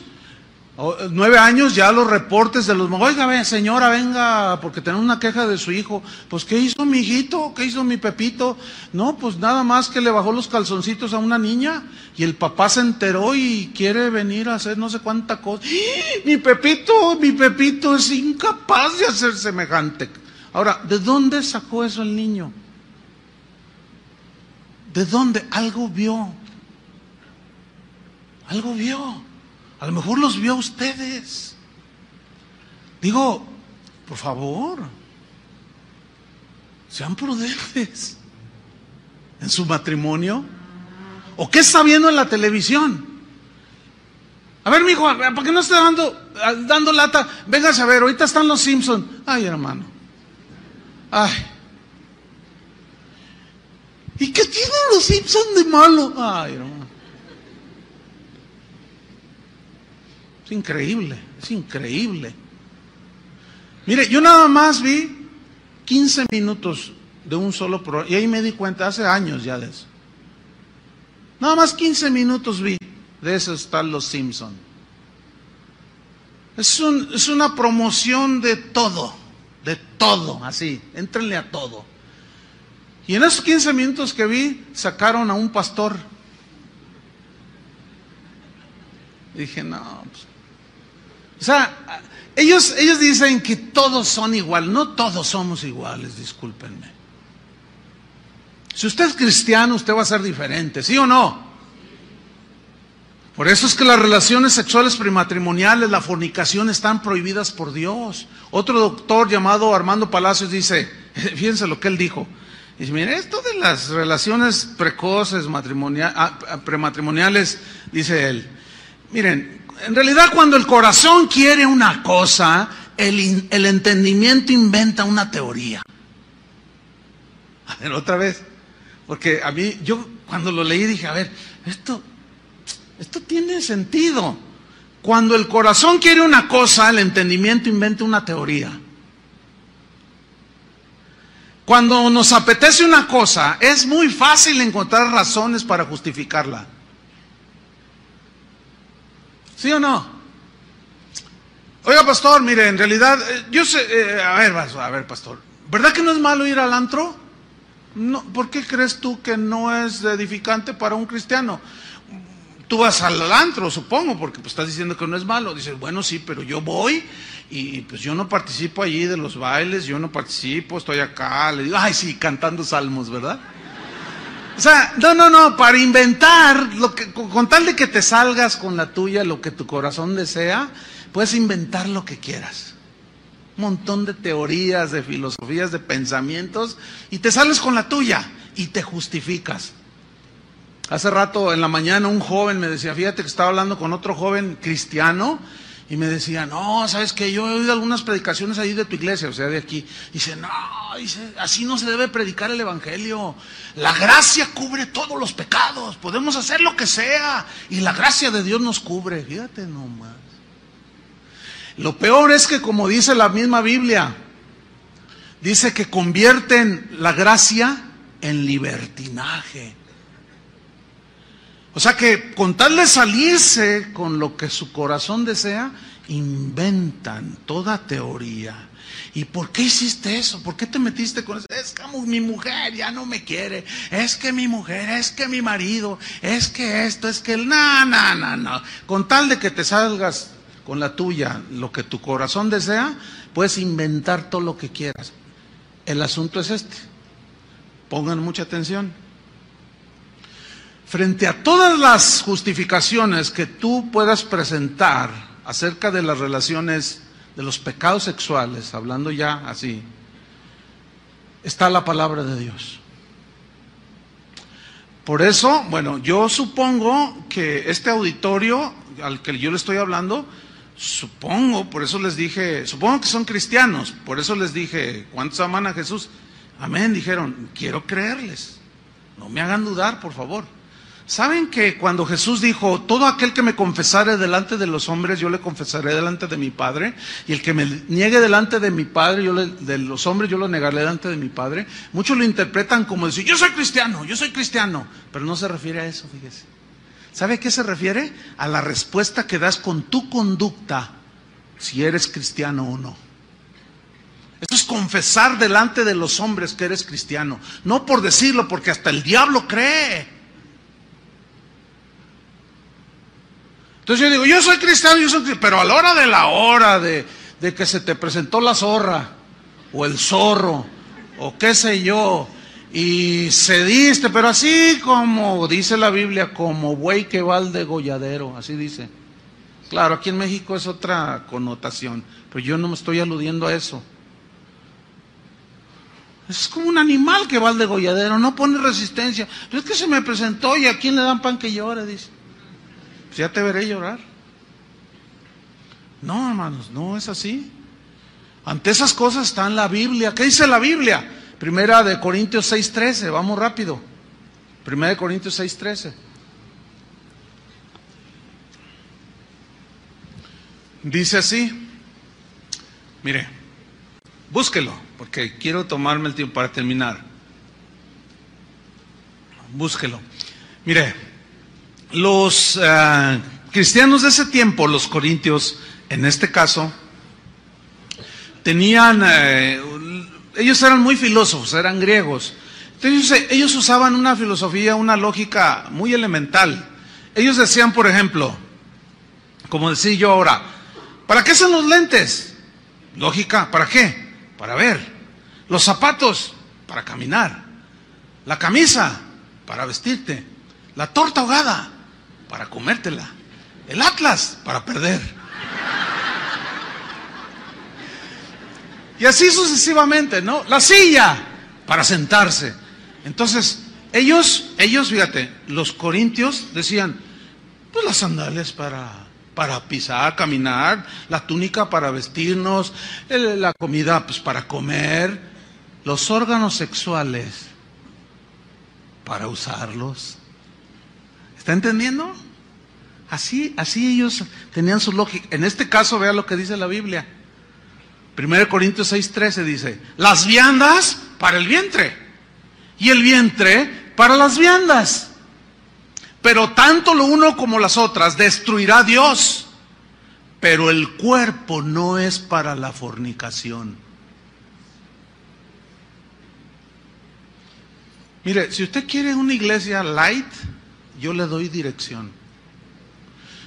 nueve años ya los reportes de los... Oiga, señora, venga, porque tenemos una queja de su hijo. Pues, ¿qué hizo mi hijito? ¿Qué hizo mi Pepito? No, pues nada más que le bajó los calzoncitos a una niña y el papá se enteró y quiere venir a hacer no sé cuánta cosa. ¡Ah! Mi Pepito, mi Pepito es incapaz de hacer semejante. Ahora, ¿de dónde sacó eso el niño? ¿De dónde? Algo vio. Algo vio. A lo mejor los vio a ustedes. Digo, por favor, sean prudentes en su matrimonio. ¿O qué está viendo en la televisión? A ver, mijo, ¿por qué no está dando, dando lata? Véngase a ver, ahorita están los Simpsons. Ay, hermano. Ay. ¿Y qué tienen los Simpsons de malo? Ay, hermano. Es increíble, es increíble. Mire, yo nada más vi 15 minutos de un solo programa, y ahí me di cuenta, hace años ya de eso. Nada más 15 minutos vi, de eso están los Simpson. Es, es una promoción de todo, de todo, así, entrenle a todo. Y en esos 15 minutos que vi, sacaron a un pastor. dije, no, pues, o sea, ellos, ellos dicen que todos son iguales. No todos somos iguales, discúlpenme. Si usted es cristiano, usted va a ser diferente, ¿sí o no? Por eso es que las relaciones sexuales prematrimoniales, la fornicación están prohibidas por Dios. Otro doctor llamado Armando Palacios dice, fíjense lo que él dijo. Dice, mire, esto de las relaciones precoces, ah, prematrimoniales, dice él, miren, en realidad cuando el corazón quiere una cosa, el, entendimiento inventa una teoría. A ver, otra vez. Porque a mí, yo cuando lo leí dije, a ver, esto, esto tiene sentido. Cuando el corazón quiere una cosa, el entendimiento inventa una teoría. Cuando nos apetece una cosa, es muy fácil encontrar razones para justificarla. ¿Sí o no? Oiga, pastor, mire, en realidad, eh, yo sé, eh, a ver, a ver, pastor, ¿verdad que no es malo ir al antro? No, ¿Por qué crees tú que no es edificante para un cristiano? Tú vas al antro, supongo, porque pues, estás diciendo que no es malo. Dices, bueno, sí, pero yo voy y pues yo no participo allí de los bailes, yo no participo, estoy acá, le digo, ay, sí, cantando salmos, ¿verdad? O sea, no, no, no, para inventar, lo que, con tal de que te salgas con la tuya, lo que tu corazón desea, puedes inventar lo que quieras. Un montón de teorías, de filosofías, de pensamientos, y te sales con la tuya y te justificas. Hace rato en la mañana un joven me decía, fíjate que estaba hablando con otro joven cristiano y me decía, no, sabes que yo he oído algunas predicaciones ahí de tu iglesia, o sea, de aquí. Dice, no, dice, así no se debe predicar el evangelio. La gracia cubre todos los pecados, podemos hacer lo que sea y la gracia de Dios nos cubre. Fíjate nomás. Lo peor es que, como dice la misma Biblia, dice que convierten la gracia en libertinaje. O sea que con tal de salirse con lo que su corazón desea, inventan toda teoría. ¿Y por qué hiciste eso? ¿Por qué te metiste con eso? Es que mi mujer ya no me quiere. Es que mi mujer, es que mi marido, es que esto, es que el... No, no, no, no. Con tal de que te salgas con la tuya, lo que tu corazón desea, puedes inventar todo lo que quieras. El asunto es este. Pongan mucha atención frente a todas las justificaciones que tú puedas presentar acerca de las relaciones, de los pecados sexuales, hablando ya así, está la palabra de Dios. Por eso, bueno, yo supongo que este auditorio al que yo le estoy hablando, supongo, por eso les dije, supongo que son cristianos, por eso les dije, ¿cuántos aman a Jesús? Amén, dijeron, quiero creerles, no me hagan dudar, por favor. ¿Saben que cuando Jesús dijo, todo aquel que me confesare delante de los hombres, yo le confesaré delante de mi Padre, y el que me niegue delante de mi Padre, yo de los hombres, yo lo negaré delante de mi Padre? Muchos lo interpretan como decir, yo soy cristiano, yo soy cristiano, pero no se refiere a eso, fíjese. ¿Sabe a qué se refiere? A la respuesta que das con tu conducta, si eres cristiano o no. Esto es confesar delante de los hombres que eres cristiano. No por decirlo, porque hasta el diablo cree. Entonces yo digo, yo soy cristiano, yo soy cristiano, pero a la hora de la hora de, que se te presentó la zorra o el zorro o qué sé yo, y cediste, pero así como dice la Biblia, como buey que va al degolladero, así dice. Claro, aquí en México es otra connotación, pero yo no me estoy aludiendo a eso. Es como un animal que va al degolladero, no pone resistencia. Pero es que se me presentó y a quién le dan pan que llore, dice. Pues ya te veré llorar. No, hermanos, no es así. Ante esas cosas está en la Biblia. ¿Qué dice la Biblia? Primera de Corintios 6:13, vamos rápido. Primera de Corintios 6:13. Dice así, mire, búsquelo, porque quiero tomarme el tiempo para terminar. Búsquelo. Mire, los uh, cristianos de ese tiempo, los corintios, en este caso, tenían, eh, ellos eran muy filósofos, eran griegos. Entonces ellos usaban una filosofía, una lógica muy elemental. Ellos decían, por ejemplo, como decía yo ahora, ¿para qué son los lentes? Lógica, ¿para qué? Para ver. Los zapatos, para caminar. La camisa, para vestirte. La torta ahogada, para comértela. El atlas, para perder. Y así sucesivamente, ¿no? La silla para sentarse. Entonces, ellos, ellos, fíjate, los corintios decían, pues las sandalias para, para pisar, caminar, la túnica para vestirnos, la comida pues para comer, los órganos sexuales para usarlos. ¿Está entendiendo? Así, así ellos tenían su lógica. En este caso, vea lo que dice la Biblia. 1 Corintios 6:13 dice, las viandas para el vientre y el vientre para las viandas. Pero tanto lo uno como las otras destruirá Dios. Pero el cuerpo no es para la fornicación. Mire, si usted quiere una iglesia light, yo le doy dirección.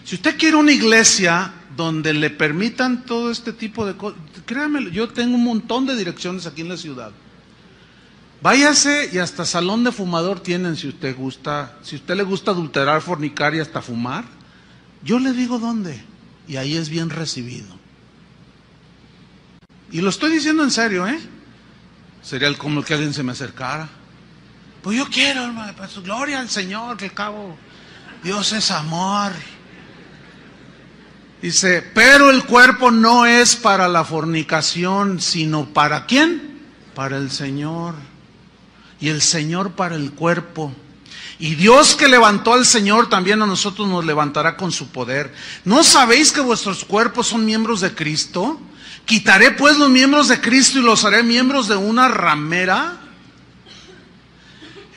Si usted quiere una iglesia donde le permitan todo este tipo de cosas, créanme, yo tengo un montón de direcciones aquí en la ciudad. Váyase y hasta salón de fumador tienen si usted gusta, si usted le gusta adulterar, fornicar y hasta fumar, yo le digo dónde y ahí es bien recibido. Y lo estoy diciendo en serio, ¿eh? Sería como que alguien se me acercara. Pues yo quiero, hermano, pues gloria al Señor, que al cabo Dios es amor. Dice, pero el cuerpo no es para la fornicación, sino para quién? Para el Señor. Y el Señor para el cuerpo. Y Dios que levantó al Señor también a nosotros nos levantará con su poder. ¿No sabéis que vuestros cuerpos son miembros de Cristo? Quitaré pues los miembros de Cristo y los haré miembros de una ramera.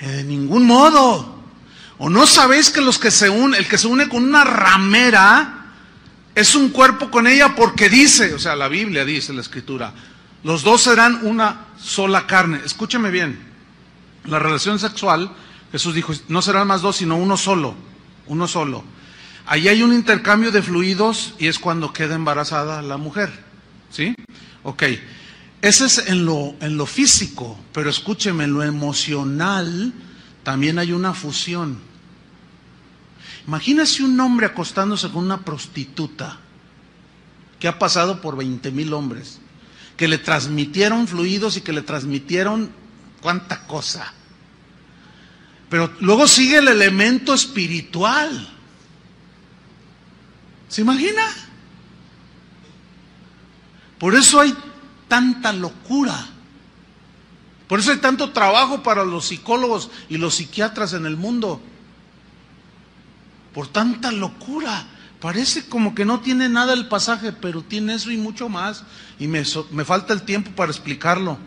Eh, de ningún modo. ¿O no sabéis que los que se el que se une con una ramera, es un cuerpo con ella porque dice, o sea, la Biblia dice, la escritura, los dos serán una sola carne. Escúcheme bien, la relación sexual, Jesús dijo, no serán más dos, sino uno solo, uno solo. Ahí hay un intercambio de fluidos y es cuando queda embarazada la mujer. ¿Sí? Ok. Ese es en lo, en lo físico, pero escúcheme, en lo emocional también hay una fusión. Imagínese un hombre acostándose con una prostituta que ha pasado por 20 mil hombres, que le transmitieron fluidos y que le transmitieron cuánta cosa. Pero luego sigue el elemento espiritual. ¿Se imagina? Por eso hay tanta locura. Por eso hay tanto trabajo para los psicólogos y los psiquiatras en el mundo por tanta locura. Parece como que no tiene nada el pasaje, pero tiene eso y mucho más. Y me, me falta el tiempo para explicarlo.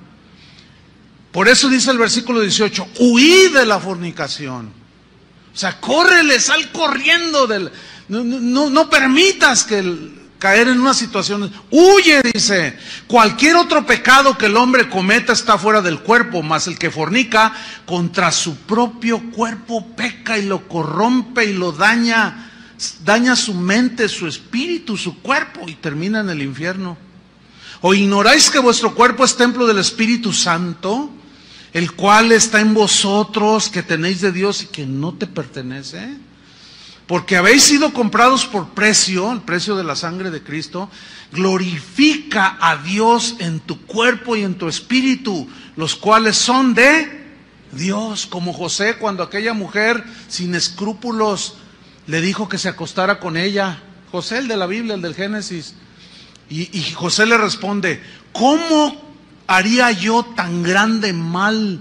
Por eso dice el versículo 18, huí de la fornicación. O sea, córrele, sal corriendo del... No, no, no permitas que el, caer en una situación. Huye, dice. Cualquier otro pecado que el hombre cometa está fuera del cuerpo, mas el que fornica contra su propio cuerpo peca y lo corrompe y lo daña, daña su mente, su espíritu, su cuerpo y termina en el infierno. ¿O ignoráis que vuestro cuerpo es templo del Espíritu Santo, el cual está en vosotros, que tenéis de Dios y que no te pertenece? Porque habéis sido comprados por precio, el precio de la sangre de Cristo, glorifica a Dios en tu cuerpo y en tu espíritu, los cuales son de Dios, como José cuando aquella mujer sin escrúpulos le dijo que se acostara con ella, José el de la Biblia, el del Génesis, y, y José le responde, ¿cómo haría yo tan grande mal?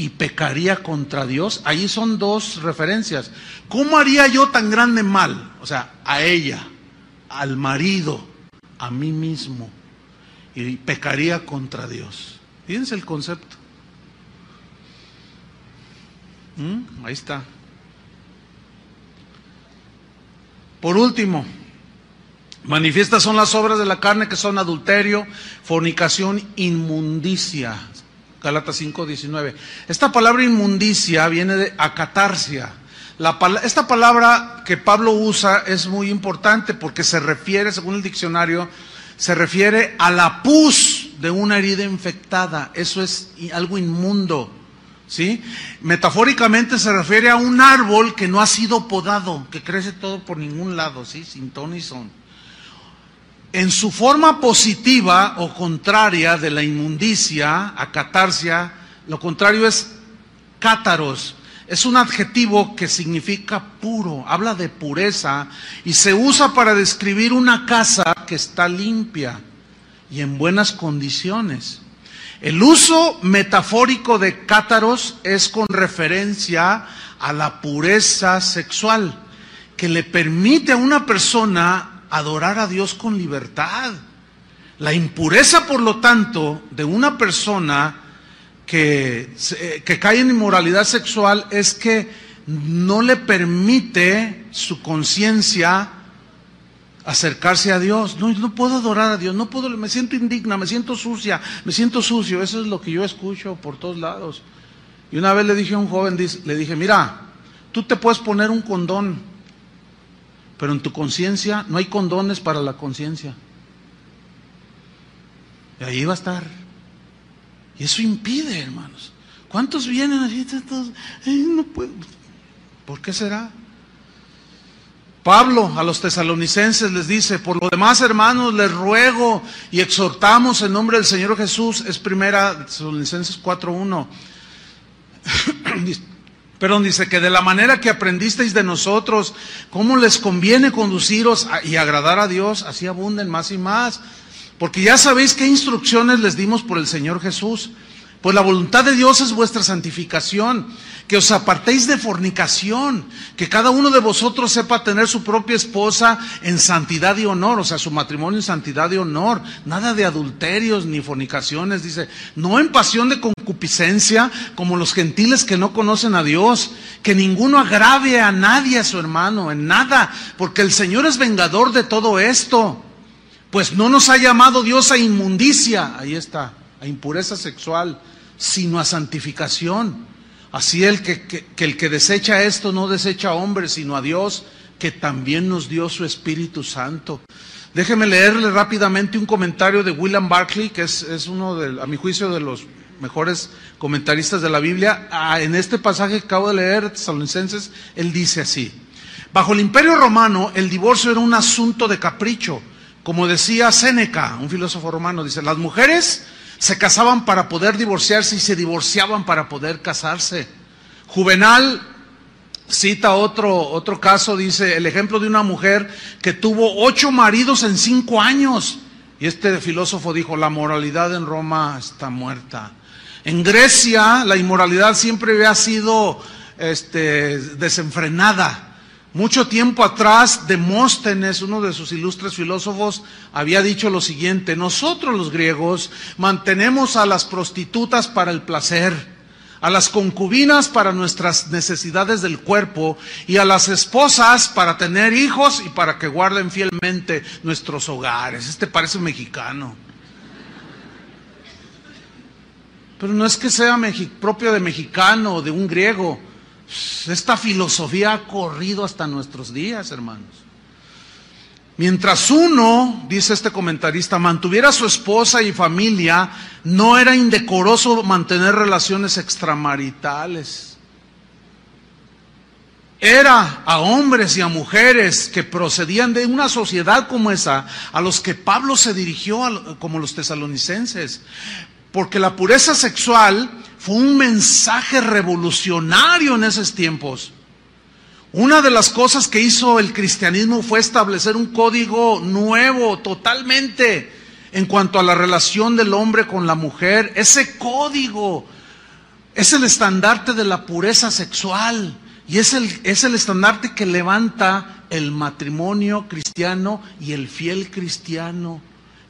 Y pecaría contra Dios. Ahí son dos referencias. ¿Cómo haría yo tan grande mal? O sea, a ella, al marido, a mí mismo. Y pecaría contra Dios. Fíjense el concepto. ¿Mm? Ahí está. Por último, manifiestas son las obras de la carne que son adulterio, fornicación, inmundicia. Galatas 5, 19. Esta palabra inmundicia viene de acatarsia. Esta palabra que Pablo usa es muy importante porque se refiere, según el diccionario, se refiere a la pus de una herida infectada. Eso es algo inmundo. ¿Sí? Metafóricamente se refiere a un árbol que no ha sido podado, que crece todo por ningún lado, ¿sí? Sin ton y son. En su forma positiva o contraria de la inmundicia, acatarsia, lo contrario es cátaros. Es un adjetivo que significa puro, habla de pureza y se usa para describir una casa que está limpia y en buenas condiciones. El uso metafórico de cátaros es con referencia a la pureza sexual, que le permite a una persona adorar a Dios con libertad. La impureza, por lo tanto, de una persona que, que cae en inmoralidad sexual es que no le permite su conciencia acercarse a Dios. No, no puedo adorar a Dios, no puedo, me siento indigna, me siento sucia, me siento sucio. Eso es lo que yo escucho por todos lados. Y una vez le dije a un joven, le dije, mira, tú te puedes poner un condón, pero en tu conciencia no hay condones para la conciencia. Y ahí va a estar. Y eso impide, hermanos. ¿Cuántos vienen así? no puedo. ¿Por qué será? Pablo a los tesalonicenses les dice, por lo demás hermanos les ruego y exhortamos en nombre del Señor Jesús, es primera Tesalonicenses 4.1, Perdón, dice que de la manera que aprendisteis de nosotros, cómo les conviene conduciros y agradar a Dios, así abunden más y más. Porque ya sabéis qué instrucciones les dimos por el Señor Jesús. Pues la voluntad de Dios es vuestra santificación, que os apartéis de fornicación, que cada uno de vosotros sepa tener su propia esposa en santidad y honor, o sea, su matrimonio en santidad y honor, nada de adulterios ni fornicaciones, dice, no en pasión de concupiscencia como los gentiles que no conocen a Dios, que ninguno agrave a nadie a su hermano, en nada, porque el Señor es vengador de todo esto, pues no nos ha llamado Dios a inmundicia, ahí está, a impureza sexual, sino a santificación. Así el que, el que desecha esto no desecha a hombres, sino a Dios, que también nos dio su Espíritu Santo. Déjeme leerle rápidamente un comentario de William Barclay, que es, uno, de, a mi juicio, de los mejores comentaristas de la Biblia. Ah, en este pasaje que acabo de leer, Tesalonicenses, él dice así. Bajo el imperio romano, el divorcio era un asunto de capricho. Como decía Séneca, un filósofo romano, dice, las mujeres se casaban para poder divorciarse y se divorciaban para poder casarse. Juvenal cita otro, otro caso, dice el ejemplo de una mujer que tuvo ocho maridos en cinco años. Y este filósofo dijo, la moralidad en Roma está muerta. En Grecia la inmoralidad siempre había sido este, desenfrenada. Mucho tiempo atrás, Demóstenes, uno de sus ilustres filósofos, había dicho lo siguiente, nosotros los griegos mantenemos a las prostitutas para el placer, a las concubinas para nuestras necesidades del cuerpo y a las esposas para tener hijos y para que guarden fielmente nuestros hogares. Este parece mexicano. Pero no es que sea propio de mexicano o de un griego. Esta filosofía ha corrido hasta nuestros días, hermanos. Mientras uno, dice este comentarista, mantuviera a su esposa y familia, no era indecoroso mantener relaciones extramaritales. Era a hombres y a mujeres que procedían de una sociedad como esa, a los que Pablo se dirigió como los tesalonicenses. Porque la pureza sexual fue un mensaje revolucionario en esos tiempos. Una de las cosas que hizo el cristianismo fue establecer un código nuevo totalmente en cuanto a la relación del hombre con la mujer. Ese código es el estandarte de la pureza sexual y es el, es el estandarte que levanta el matrimonio cristiano y el fiel cristiano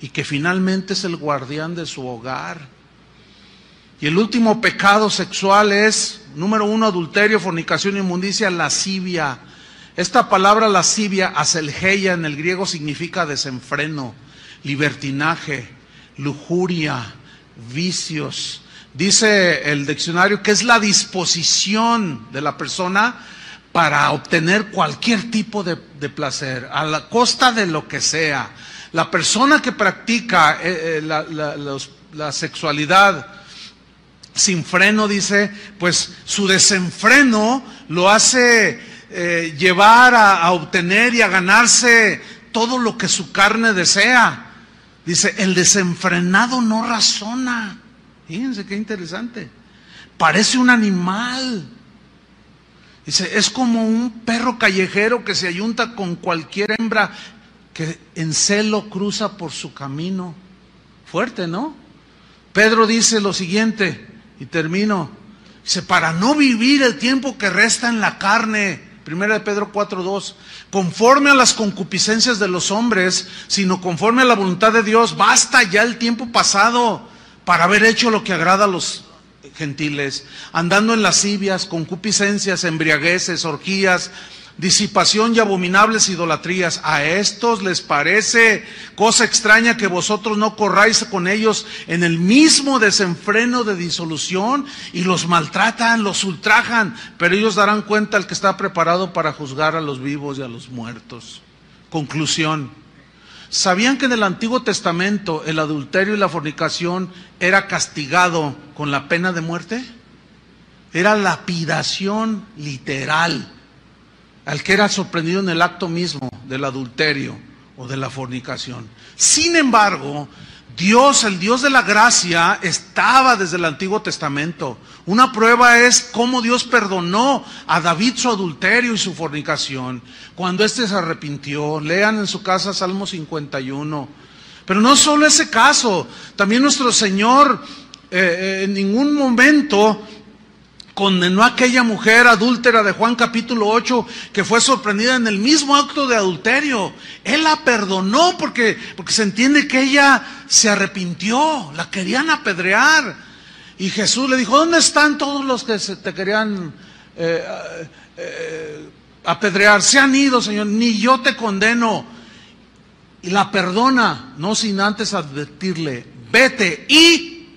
y que finalmente es el guardián de su hogar. Y el último pecado sexual es, número uno, adulterio, fornicación, inmundicia, lascivia. Esta palabra lascivia, aselgeia en el griego significa desenfreno, libertinaje, lujuria, vicios. Dice el diccionario que es la disposición de la persona para obtener cualquier tipo de, placer, a la costa de lo que sea. La persona que practica eh, eh, la sexualidad sin freno, dice, pues su desenfreno lo hace eh, llevar a, obtener y a ganarse todo lo que su carne desea. Dice, el desenfrenado no razona. Fíjense qué interesante. Parece un animal. Dice, es como un perro callejero que se ayunta con cualquier hembra que en celo cruza por su camino. Fuerte, ¿no? Pedro dice lo siguiente, y termino. Dice, para no vivir el tiempo que resta en la carne, primera de Pedro 4.2, conforme a las concupiscencias de los hombres, sino conforme a la voluntad de Dios, basta ya el tiempo pasado para haber hecho lo que agrada a los gentiles, andando en lascivias, concupiscencias, embriagueces, orgías, disipación y abominables idolatrías. A estos les parece cosa extraña que vosotros no corráis con ellos en el mismo desenfreno de disolución y los maltratan, los ultrajan, pero ellos darán cuenta al que está preparado para juzgar a los vivos y a los muertos. Conclusión. ¿Sabían que en el Antiguo Testamento el adulterio y la fornicación era castigado con la pena de muerte? Era lapidación literal al que era sorprendido en el acto mismo del adulterio o de la fornicación. Sin embargo, Dios, el Dios de la gracia, estaba desde el Antiguo Testamento. Una prueba es cómo Dios perdonó a David su adulterio y su fornicación cuando éste se arrepintió. Lean en su casa Salmo 51. Pero no solo ese caso, también nuestro Señor eh, eh, en ningún momento condenó a aquella mujer adúltera de Juan capítulo 8 que fue sorprendida en el mismo acto de adulterio. Él la perdonó porque, porque se entiende que ella se arrepintió, la querían apedrear. Y Jesús le dijo, ¿dónde están todos los que se te querían eh, eh, apedrear? Se han ido, Señor, ni yo te condeno. Y la perdona, no sin antes advertirle, vete y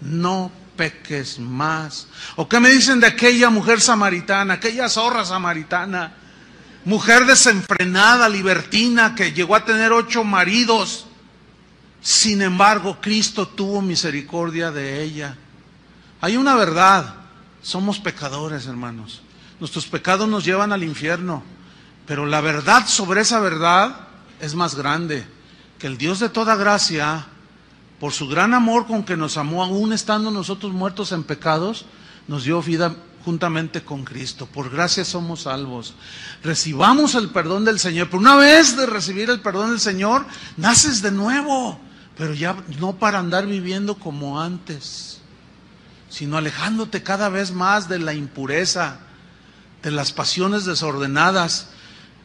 no peques más. ¿O qué me dicen de aquella mujer samaritana, aquella zorra samaritana? Mujer desenfrenada, libertina, que llegó a tener ocho maridos. Sin embargo, Cristo tuvo misericordia de ella. Hay una verdad, somos pecadores, hermanos. Nuestros pecados nos llevan al infierno, pero la verdad sobre esa verdad es más grande, que el Dios de toda gracia por su gran amor con que nos amó, aún estando nosotros muertos en pecados, nos dio vida juntamente con Cristo. Por gracia somos salvos. Recibamos el perdón del Señor. Pero una vez de recibir el perdón del Señor, naces de nuevo. Pero ya no para andar viviendo como antes, sino alejándote cada vez más de la impureza, de las pasiones desordenadas.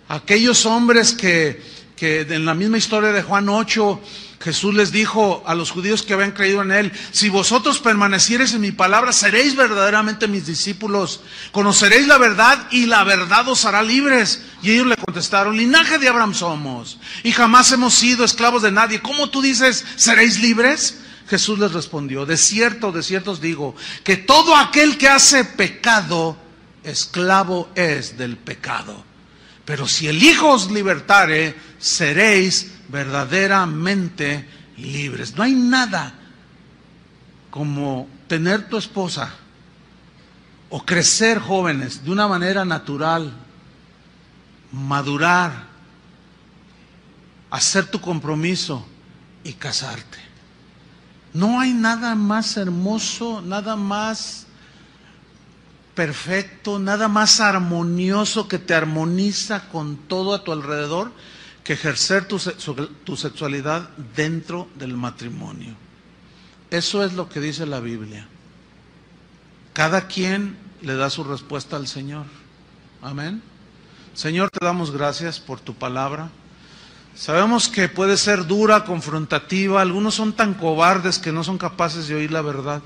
Aquellos hombres que que en la misma historia de Juan 8, Jesús les dijo a los judíos que habían creído en Él, si vosotros permaneciereis en mi palabra, seréis verdaderamente mis discípulos, conoceréis la verdad y la verdad os hará libres. Y ellos le contestaron, linaje de Abraham somos y jamás hemos sido esclavos de nadie. ¿Cómo tú dices, seréis libres? Jesús les respondió, de cierto, de cierto os digo, que todo aquel que hace pecado, esclavo es del pecado. Pero si el Hijo os libertare, seréis verdaderamente libres. No hay nada como tener tu esposa o crecer jóvenes de una manera natural, madurar, hacer tu compromiso y casarte. No hay nada más hermoso, nada más perfecto, nada más armonioso que te armoniza con todo a tu alrededor que ejercer tu, tu, sexualidad dentro del matrimonio. Eso es lo que dice la Biblia. Cada quien le da su respuesta al Señor. Amén. Señor, te damos gracias por tu palabra. Sabemos que puede ser dura, confrontativa. Algunos son tan cobardes que no son capaces de oír la verdad.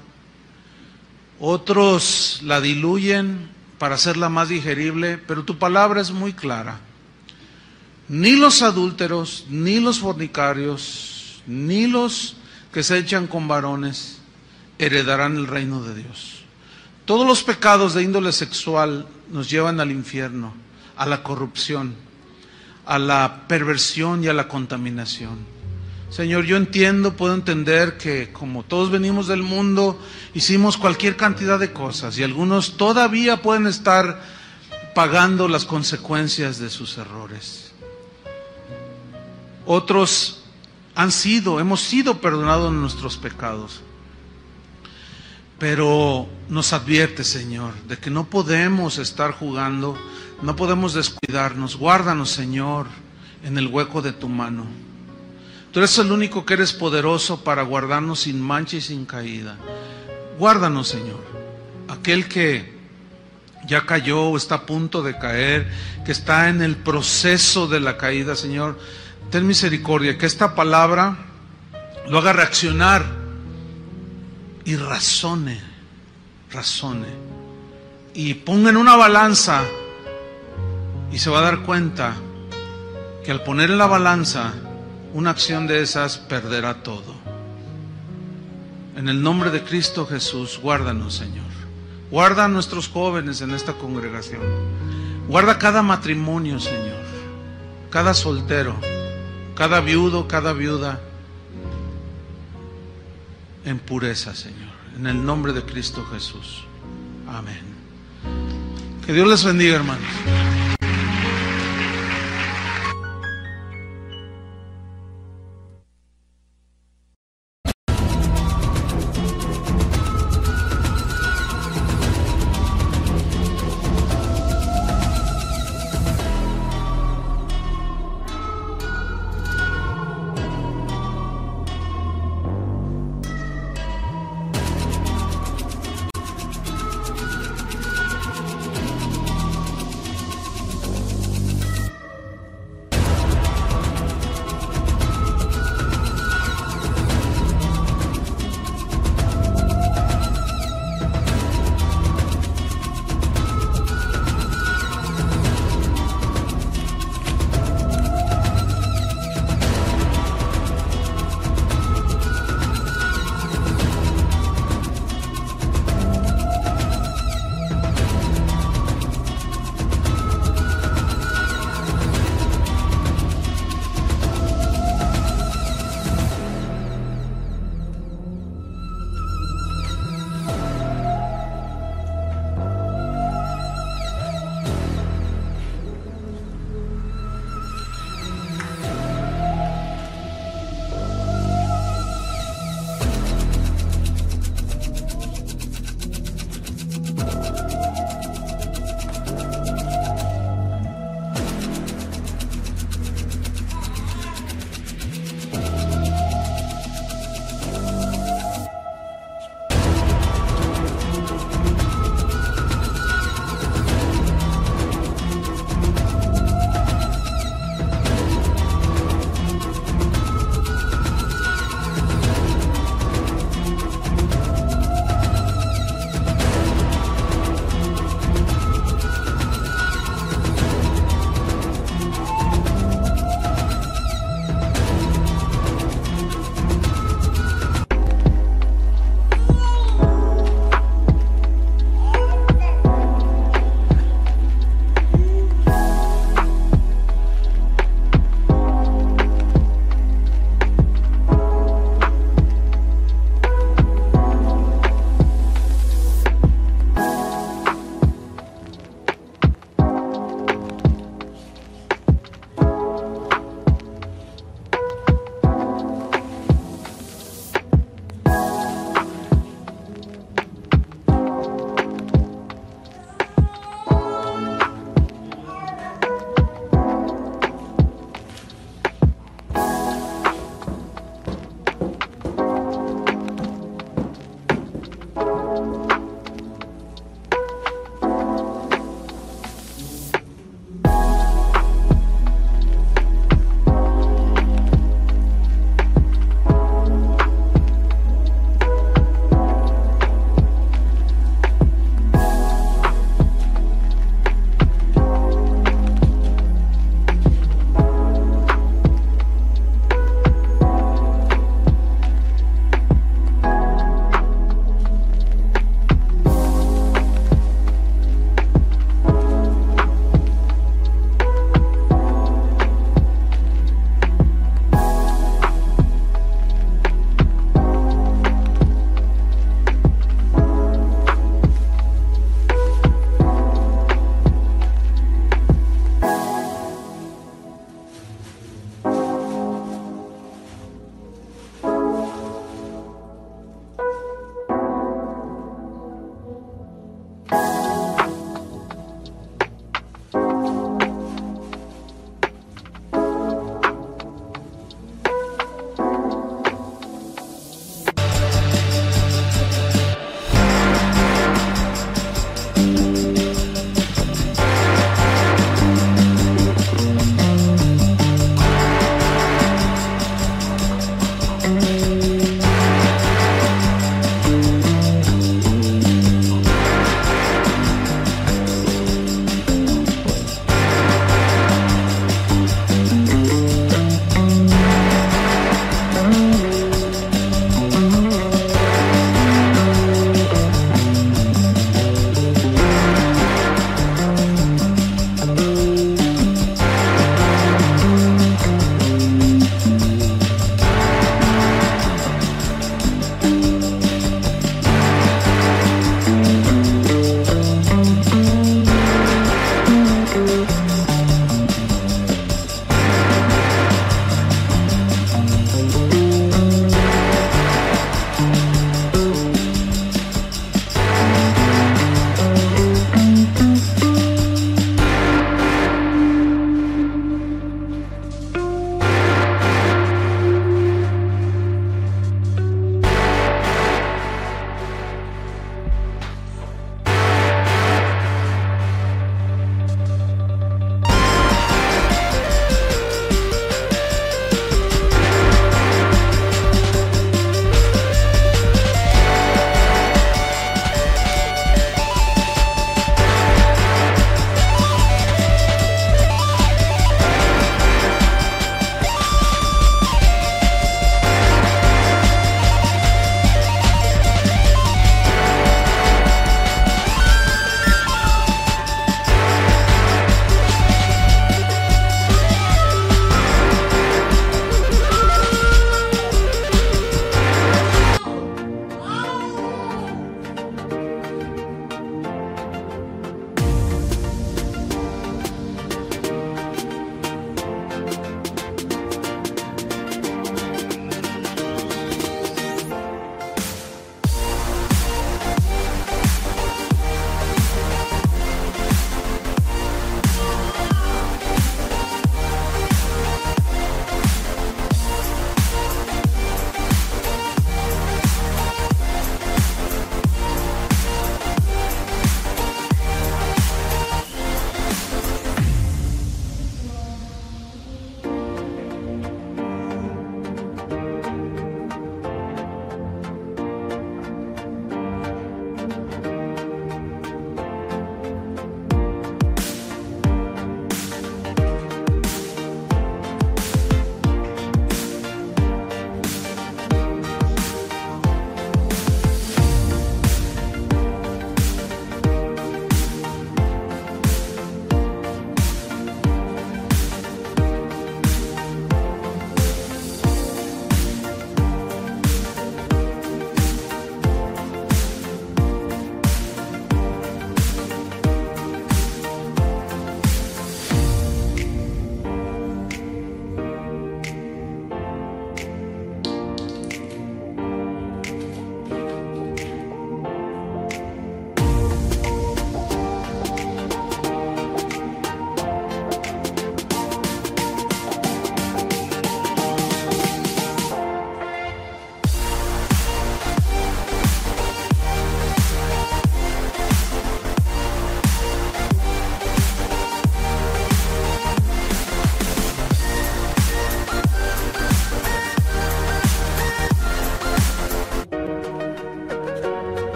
Otros la diluyen para hacerla más digerible, pero tu palabra es muy clara. Ni los adúlteros, ni los fornicarios, ni los que se echan con varones heredarán el reino de Dios. Todos los pecados de índole sexual nos llevan al infierno, a la corrupción, a la perversión y a la contaminación. Señor, yo entiendo, puedo entender que como todos venimos del mundo, hicimos cualquier cantidad de cosas y algunos todavía pueden estar pagando las consecuencias de sus errores. Otros han sido, hemos sido perdonados en nuestros pecados. Pero nos advierte, Señor, de que no podemos estar jugando, no podemos descuidarnos. Guárdanos, Señor, en el hueco de tu mano. Tú eres el único que eres poderoso para guardarnos sin mancha y sin caída. Guárdanos, Señor. Aquel que ya cayó o está a punto de caer, que está en el proceso de la caída, Señor, ten misericordia, que esta palabra lo haga reaccionar y razone, razone. Y ponga en una balanza y se va a dar cuenta que al poner en la balanza una acción de esas perderá todo. En el nombre de Cristo Jesús, guárdanos, Señor. Guarda a nuestros jóvenes en esta congregación. Guarda cada matrimonio, Señor. Cada soltero, cada viudo, cada viuda. En pureza, Señor. En el nombre de Cristo Jesús. Amén. Que Dios les bendiga, hermanos.